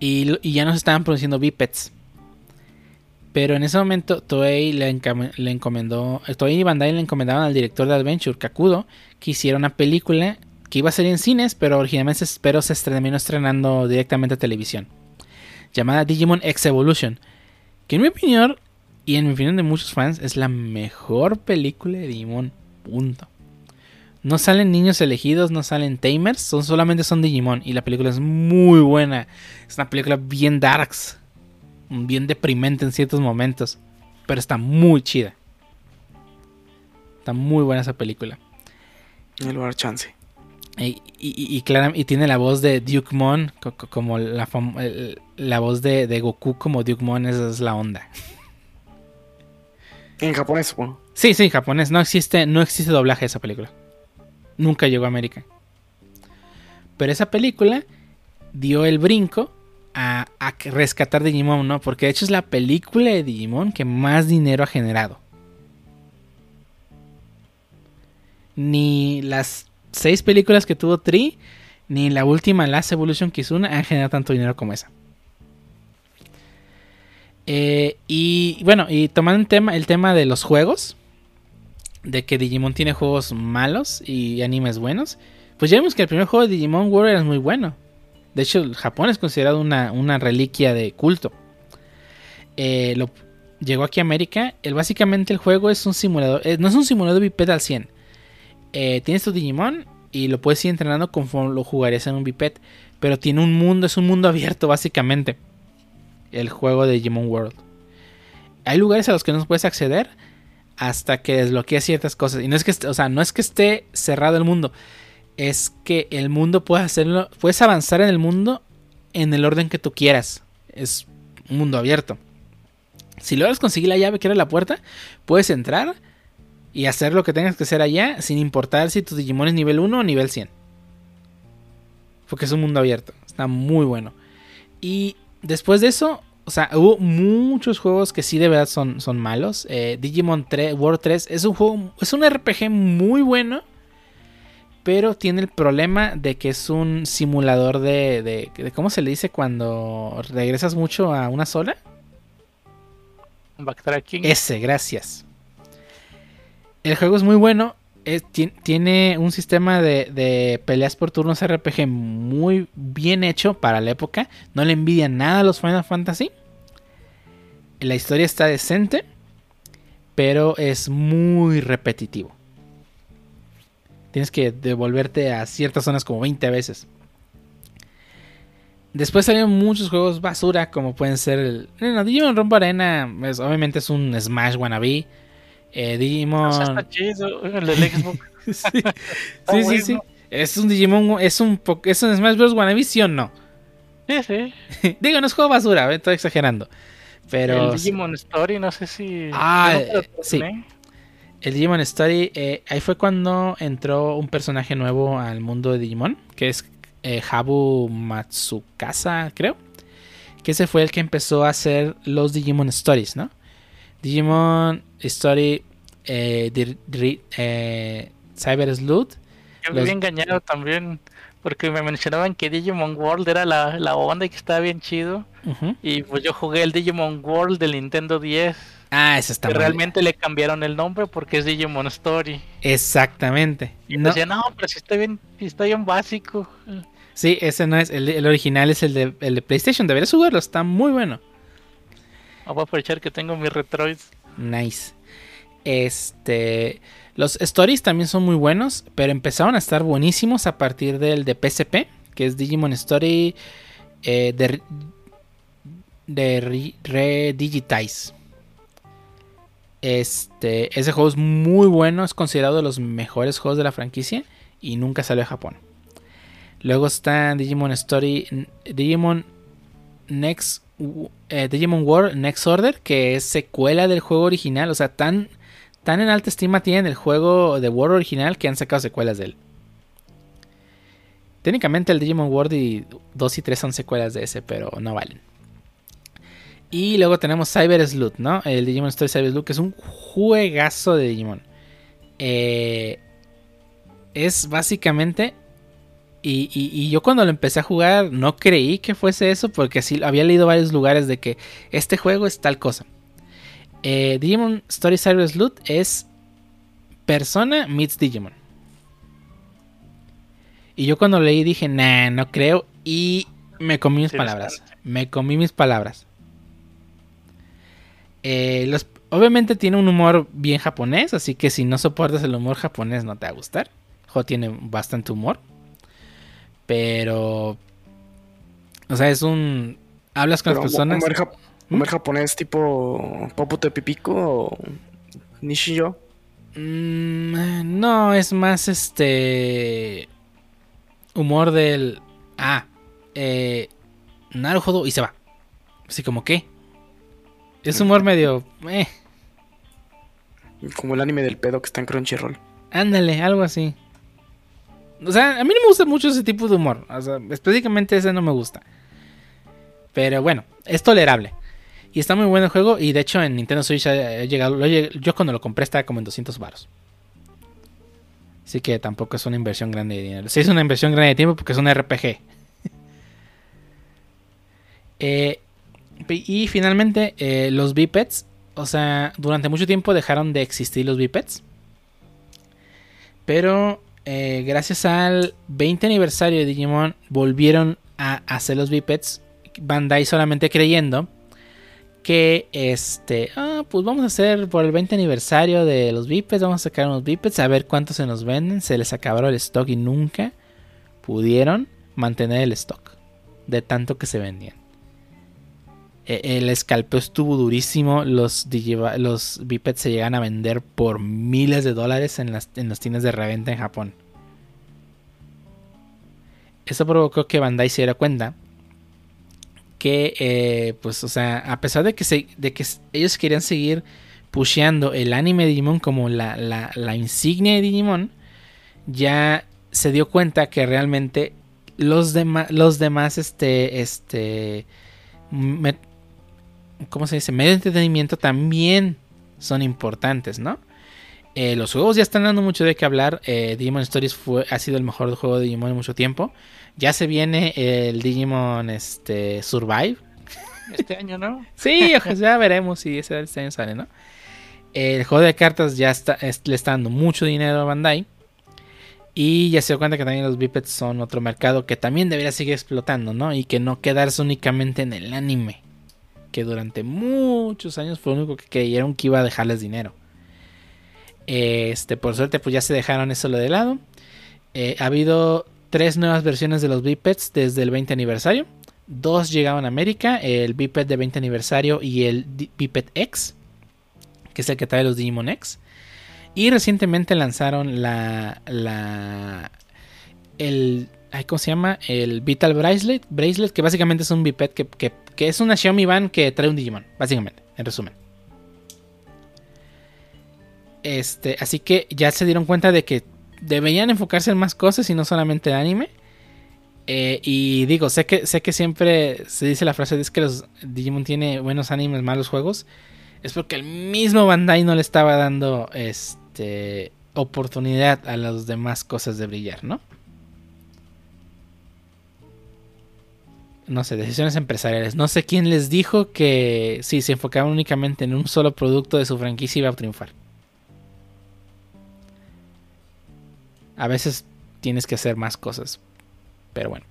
Y, ya no se estaban produciendo bipeds. Pero en ese momento Toei le, encomendó, Toei y Bandai le encomendaban al director de Adventure, Kakudo, que hiciera una película que iba a ser en cines, pero originalmente pero se terminó estrenando directamente a televisión. Llamada Digimon X Evolution. Que en mi opinión, y en mi opinión de muchos fans, es la mejor película de Digimon. Punto. No salen niños elegidos, no salen tamers, son, solamente son Digimon. Y la película es muy buena. Es una película bien darks. Bien deprimente en ciertos momentos. Pero está muy chida. Está muy buena esa película. El lugar chance. Y, y, y, tiene la voz de Duke Mon, como la, la voz de, Goku como Duke Mon, esa es la onda. En japonés, supongo. Sí, sí, en japonés. No existe, no existe doblaje de esa película. Nunca llegó a América. Pero esa película dio el brinco a, a rescatar Digimon, ¿no? Porque de hecho es la película de Digimon que más dinero ha generado. Ni las seis películas que tuvo Tree, ni la última Last Evolution Kizuna han generado tanto dinero como esa. Eh, y bueno, y tomando el tema, el tema de los juegos, de que Digimon tiene juegos malos y animes buenos, pues ya vemos que el primer juego de Digimon World es muy bueno. De hecho, Japón es considerado una, reliquia de culto. Eh, llegó aquí a América. El, básicamente el juego es un simulador. Eh, no es un simulador biped al 100. Eh, tienes tu Digimon y lo puedes ir entrenando conforme lo jugarías en un biped. Pero tiene un mundo, es un mundo [laughs] abierto básicamente. El juego de Digimon World. Hay lugares a los que no puedes acceder hasta que desbloqueas ciertas cosas. Y no es que, o sea, no es que esté cerrado el mundo. Es que el mundo puedes hacerlo. Puedes avanzar en el mundo en el orden que tú quieras. Es un mundo abierto. Si logras conseguir la llave que era la puerta, puedes entrar y hacer lo que tengas que hacer allá sin importar si tu Digimon es nivel 1 o nivel 100. Porque es un mundo abierto. Está muy bueno. Y después de eso, o sea, hubo muchos juegos que sí de verdad son, son malos. Eh, Digimon 3, World 3 es un juego, es un RPG muy bueno. Pero tiene el problema de que es un simulador de, de, de ¿Cómo se le dice cuando regresas mucho a una sola? Backtracking. Ese, gracias. El juego es muy bueno. tiene un sistema de, peleas por turnos RPG muy bien hecho para la época. No le envidia nada a los Final Fantasy. La historia está decente, pero es muy repetitivo. Tienes que devolverte a ciertas zonas como 20 veces. Después salieron muchos juegos basura, como pueden ser el. No, Digimon Rombo Arena, obviamente es un Smash wannabe. Eh, Digimon. está chido, el del Xbox. [laughs] sí, sí, sí, Es un Digimon, es un, es un Smash Bros. wannabe, ¿sí o no? Sí, sí. [laughs] Digo, no es juego basura, estoy exagerando. Pero. El Digimon Story, no sé si. Ah, sí. El Digimon Story, eh, ahí fue cuando entró un personaje nuevo al mundo de Digimon, que es eh, Habu Matsukasa, creo. Que ese fue el que empezó a hacer los Digimon Stories, ¿no? Digimon Story eh, eh, Cyber Sleuth. Yo me había engañado también porque me mencionaban que Digimon World era la, la onda y que estaba bien chido. Y pues yo jugué el Digimon World del Nintendo 10. Ah, eso está que realmente le cambiaron el nombre porque es Digimon Story. Exactamente. Y no. decía, no, pero si está bien, si está bien básico. Sí, ese no es. El, original es el de, el de PlayStation. Deberías jugarlo, está muy bueno. Ah, voy a aprovechar que tengo mi Retroid. Nice. Este. Los stories también son muy buenos, pero empezaron a estar buenísimos a partir del de PSP, que es Digimon Story eh, de, de Redigitize. Este, ese juego es muy bueno, es considerado de los mejores juegos de la franquicia y nunca salió a Japón. Luego está Digimon Story, Digimon Next, eh, Digimon World Next Order, que es secuela del juego original. O sea, tan, tan en alta estima tienen el juego de World original que han sacado secuelas de él. Técnicamente el Digimon World y 2 y 3 son secuelas de ese, pero no valen. Y luego tenemos Cyber Sleuth, ¿no? El Digimon Story Cyber Sleuth, que es un juegazo de Digimon. Eh, es básicamente. Y, yo cuando lo empecé a jugar no creí que fuese eso, porque así había leído varios lugares de que este juego es tal cosa. Eh, Digimon Story Cyber Sleuth es Persona meets Digimon. Y yo cuando leí dije, nah, no creo. Y me comí mis palabras. Me comí mis palabras. Eh, obviamente tiene un humor bien japonés, así que si no soportas el humor japonés no te va a gustar. El tiene bastante humor. Pero... O sea, es un... Hablas con las personas... Humor, ¿Mm? japonés tipo Popote Pipico o Nishiyo. Mm, no, es más este... Humor del... Ah, eh... Naruhodo y se va. Así como que... Es humor medio. Eh. Como el anime del pedo que está en Crunchyroll. Ándale, algo así. O sea, a mí no me gusta mucho ese tipo de humor. O sea, específicamente ese no me gusta. Pero bueno, es tolerable. Y está muy bueno el juego. Y de hecho en Nintendo Switch ha llegado. Yo cuando lo compré estaba como en 200 baros. Así que tampoco es una inversión grande de dinero. Sí es una inversión grande de tiempo porque es un RPG. [laughs] eh, y finalmente, eh, los bipeds. O sea, durante mucho tiempo dejaron de existir los bipeds. Pero eh, gracias al 20 aniversario de Digimon, volvieron a hacer los bipeds. Bandai solamente creyendo que este, ah, pues vamos a hacer por el 20 aniversario de los bipeds, vamos a sacar unos bipeds, a ver cuántos se nos venden, se les acabaron el stock y nunca pudieron mantener el stock de tanto que se vendían. E, el escalpeo estuvo durísimo, los, los bipeds se llegan a vender por miles de dólares en las, en las tiendas de reventa en Japón. Eso provocó que Bandai se diera cuenta que, eh, pues, o sea, a pesar de que, de que ellos querían seguir pusheando el anime de Digimon como la, la, insignia de Digimon, ya se dio cuenta que realmente los, los demás, este, este, ¿cómo se dice? Medio de entretenimiento también son importantes, ¿no? Eh, los juegos ya están dando mucho de qué hablar. Eh, Digimon Stories fue, ha sido el mejor juego de Digimon en mucho tiempo. Ya se viene el Digimon este, Survive. Este año, ¿no? [laughs] sí, ya veremos si ese este año sale, ¿no? El juego de cartas ya está, le está dando mucho dinero a Bandai. Y ya se dio cuenta que también los bipeds son otro mercado que también debería seguir explotando, ¿no? Y que no quedarse únicamente en el anime. Que durante muchos años fue lo único que creyeron que iba a dejarles dinero. Este, por suerte, pues ya se dejaron eso de lado. Eh, ha habido tres nuevas versiones de los bipeds desde el 20 aniversario. Dos llegaban a América, el biped de 20 aniversario y el biped X, que es el que trae los Digimon X. Y recientemente lanzaron la, la el ¿cómo se llama? El Vital Bracelet, Bracelet que básicamente es un biped que, que es una Xiaomi Band que trae un Digimon, básicamente, en resumen. Este, así que ya se dieron cuenta de que deberían enfocarse en más cosas y no solamente en anime. Eh, y digo, sé que, sé que siempre se dice la frase de que los Digimon tiene buenos animes, malos juegos. Es porque el mismo Bandai no le estaba dando este, oportunidad a las demás cosas de brillar, ¿no? No sé, decisiones empresariales. No sé quién les dijo que si se enfocaban únicamente en un solo producto de su franquicia iba a triunfar. A veces tienes que hacer más cosas. Pero bueno.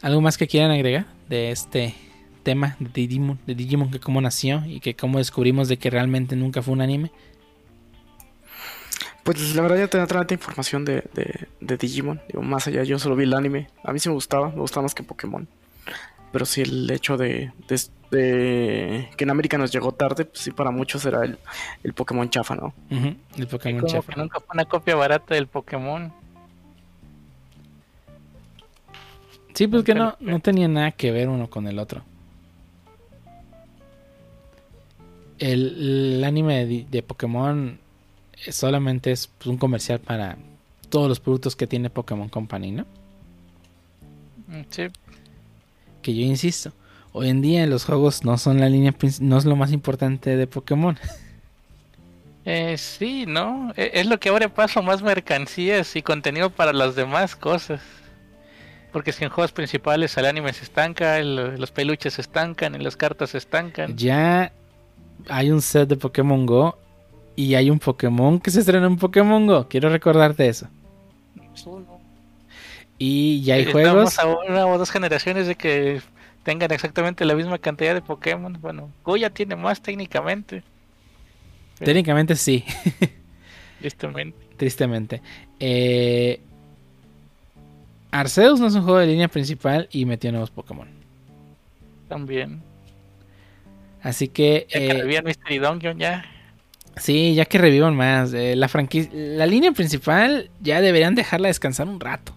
¿Algo más que quieran agregar de este tema de Digimon, de Digimon que cómo nació y que cómo descubrimos de que realmente nunca fue un anime? Pues la verdad ya tenía tanta información de, de, Digimon. Digo, más allá, yo solo vi el anime. A mí sí me gustaba, me gustaba más que Pokémon. Pero sí el hecho de, de, que en América nos llegó tarde, pues sí para muchos era el, el Pokémon chafa, ¿no? El Pokémon chafa. Que nunca fue una copia barata del Pokémon. Sí, pues que no, no tenía nada que ver uno con el otro. El, anime de, de, Pokémon solamente es pues, un comercial para todos los productos que tiene Pokémon Company, ¿no? Mm, sí que yo insisto, hoy en día los juegos no son la línea, no es lo más importante de Pokémon. [laughs] Eh, sí, ¿no? E, es lo que abre paso más mercancías y contenido para las demás cosas. Porque si en juegos principales el anime se estanca, los peluches se estancan, y las cartas se estancan. Ya hay un set de Pokémon Go y hay un Pokémon que se estrena en Pokémon Go. Quiero recordarte eso. Y ya hay juegos. a una o dos generaciones de que tengan exactamente la misma cantidad de Pokémon. Bueno, Goya tiene más técnicamente. Técnicamente sí. [laughs] Tristemente. Tristemente. Eh, Arceus no es un juego de línea principal y metió nuevos Pokémon. También. Así que. Ya que eh, Mystery Dungeon ya. Sí, ya que revivan más. Eh, la franquicia. La línea principal ya deberían dejarla descansar un rato.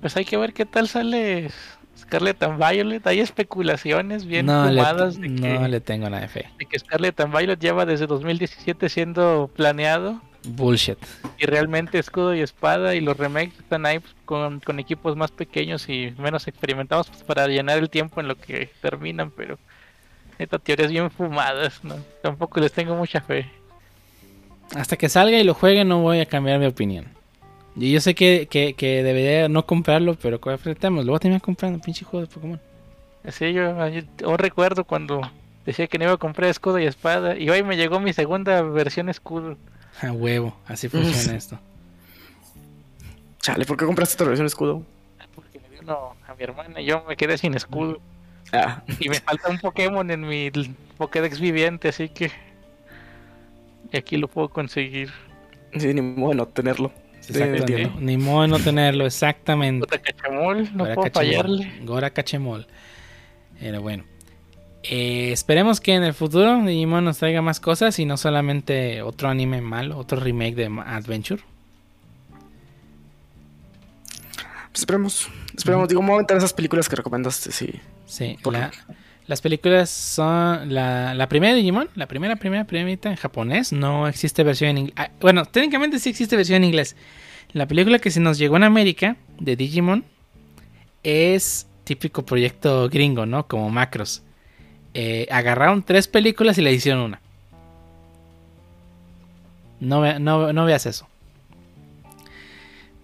Pues hay que ver qué tal sale Scarlet and Violet. Hay especulaciones bien no fumadas de que, no le tengo nada de fe. De que Scarlet and Violet lleva desde 2017 siendo planeado. Bullshit. Y realmente Escudo y Espada y los remakes están ahí pues, con, con, equipos más pequeños y menos experimentados pues, para llenar el tiempo en lo que terminan, pero estas teorías bien fumadas, ¿no? Tampoco les tengo mucha fe. Hasta que salga y lo juegue no voy a cambiar mi opinión. Y yo sé que, que, que debería no comprarlo, pero ¿cuál enfrentamos? Lo voy a terminar comprando, pinche juego de Pokémon. Sí, yo, yo, recuerdo cuando decía que no iba a comprar escudo y espada. Y hoy me llegó mi segunda versión escudo. A huevo, así funciona esto. Chale, ¿por qué compraste otra versión escudo? Porque le dio uno a mi hermana y yo me quedé sin escudo. Ah. [laughs] Y me falta un Pokémon en mi Pokédex viviente, así que. aquí lo puedo conseguir. Sí, ni modo de no tenerlo. Ni modo de no tenerlo, exactamente. Gora Cachemol, no puedo fallarle. Gora Cachemol. Pero bueno. Eh, esperemos que en el futuro Digimon nos traiga más cosas y no solamente otro anime malo, otro remake de Adventure. Pues esperemos. Esperemos. Digo, vamos a esas películas que recomendaste, sí. Sí, las películas son la, primera de Digimon, la primera, primera, primera en japonés, no existe versión en inglés. Ah, bueno, técnicamente sí existe versión en inglés. La película que se nos llegó en América de Digimon es típico proyecto gringo, ¿no? Como Macros. Eh, agarraron tres películas y le hicieron una. No, no, no veas eso.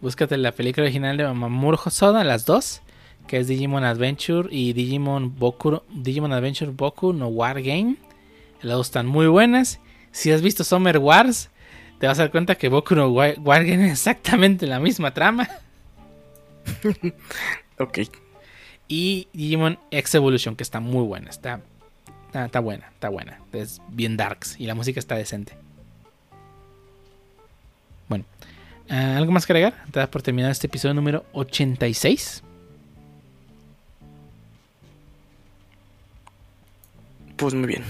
Búscate la película original de Mamoru Hosoda, las dos que es Digimon Adventure y Digimon Boku, Digimon Adventure Boku no War Game. Las dos están muy buenas. Si has visto Summer Wars, te vas a dar cuenta que Boku no War, Game es exactamente la misma trama. [laughs] ok. Y Digimon X Evolution, que está muy buena. Está, está, buena, está buena. Es bien darks y la música está decente. Bueno, ¿algo más que agregar? Te das por terminar este episodio número 86. Pues muy bien.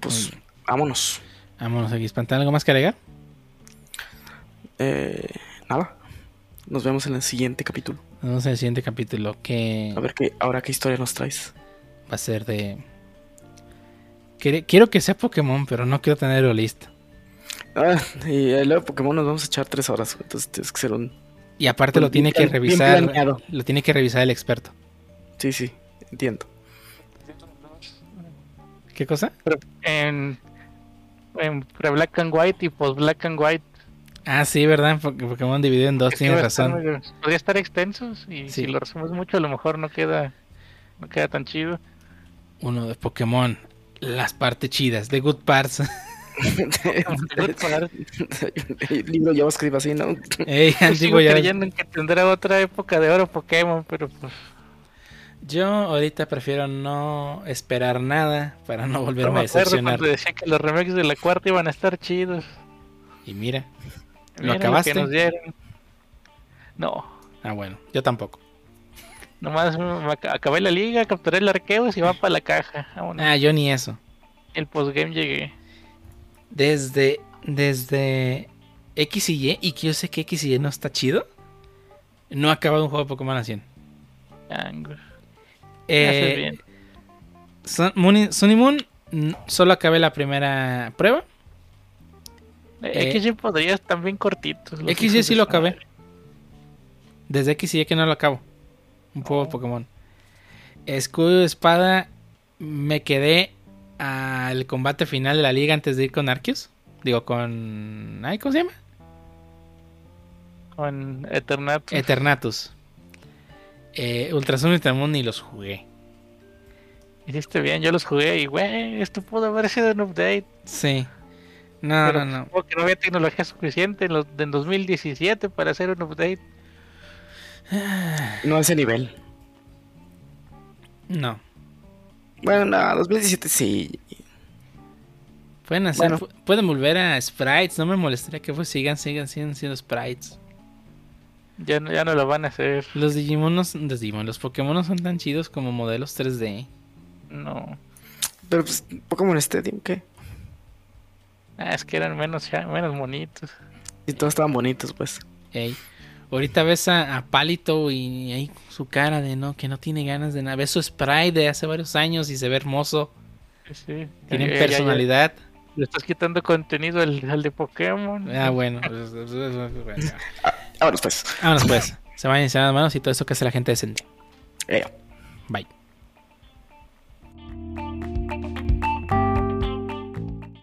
Pues vámonos. Vámonos aquí. ¿Espantan algo más que agregar? Eh, nada. Nos vemos en el siguiente capítulo. Nos vemos en el siguiente capítulo. Que... A ver qué, ahora qué historia nos traes. Va a ser de. Quiero que sea Pokémon, pero no quiero tenerlo listo. Ah, y luego Pokémon nos vamos a echar tres horas. Entonces tienes que ser un. Y aparte lo tiene que revisar. Lo tiene que revisar el experto. Sí, sí, entiendo. ¿Qué cosa? En, en pre-black and white y post-black and white. Ah, sí, ¿verdad? Porque Pokémon dividido en dos, tienes razón. podría estar extensos y si lo resumes mucho a lo mejor no queda, no queda tan chido. Uno de Pokémon, las partes chidas, The Good Parts. El [laughs] libro JavaScript así, ¿no? Ey, ya. creyendo en que tendrá otra época de oro Pokémon, pero pues... Yo ahorita prefiero no esperar nada para no volverme a decepcionar. Cuando decía que los remakes de la cuarta iban a estar chidos. Y mira, ¿lo acabaste? No. Ah, bueno, yo tampoco. Nomás acabé la liga, capturé el arqueo y va para la caja. Ah, yo ni eso. El postgame llegué. Desde, desde X y Y, y que yo sé que X y Y no está chido, no ha acabado un juego de Pokémon a 100. Eh, Sun, Moon, solo acabé la primera prueba. Eh, XY podría estar bien cortitos. XY sí lo acabé. Desde XY que no lo acabo. Un juego de oh. Pokémon. Escudo de espada. Me quedé al combate final de la liga antes de ir con Arceus. Digo, con. ¿Ay, ¿Cómo se llama? Con Eternatus. Eternatus. Eh, Ultrasun y Ultramon ni los jugué. Hiciste bien, yo los jugué y, güey, esto pudo haber sido un update. Sí. No, no, no. Porque no había tecnología suficiente en, los, en 2017 para hacer un update. No a ese nivel. No. Bueno, no, 2017 sí. Pueden hacer, pueden volver a sprites, no me molestaría que pues sigan, sigan, sigan siendo sprites. Ya no, ya no lo van a hacer. Los Digimon, los Digimon, los Pokémon no son tan chidos como modelos 3D. No. Pero pues, Pokémon Stadium, ¿qué? Ah, es que eran menos, menos bonitos. Y todos estaban bonitos, pues. Ey. Ahorita ves a, Palito y ahí su cara de no, que no tiene ganas de nada. Ves su sprite de hace varios años y se ve hermoso. Sí. Tienen personalidad. Le estás quitando contenido al, de Pokémon. Ah, bueno. [laughs] Vámonos pues. Vámonos pues. Se van a las manos y todo eso que hace la gente decente. Eh. Bye.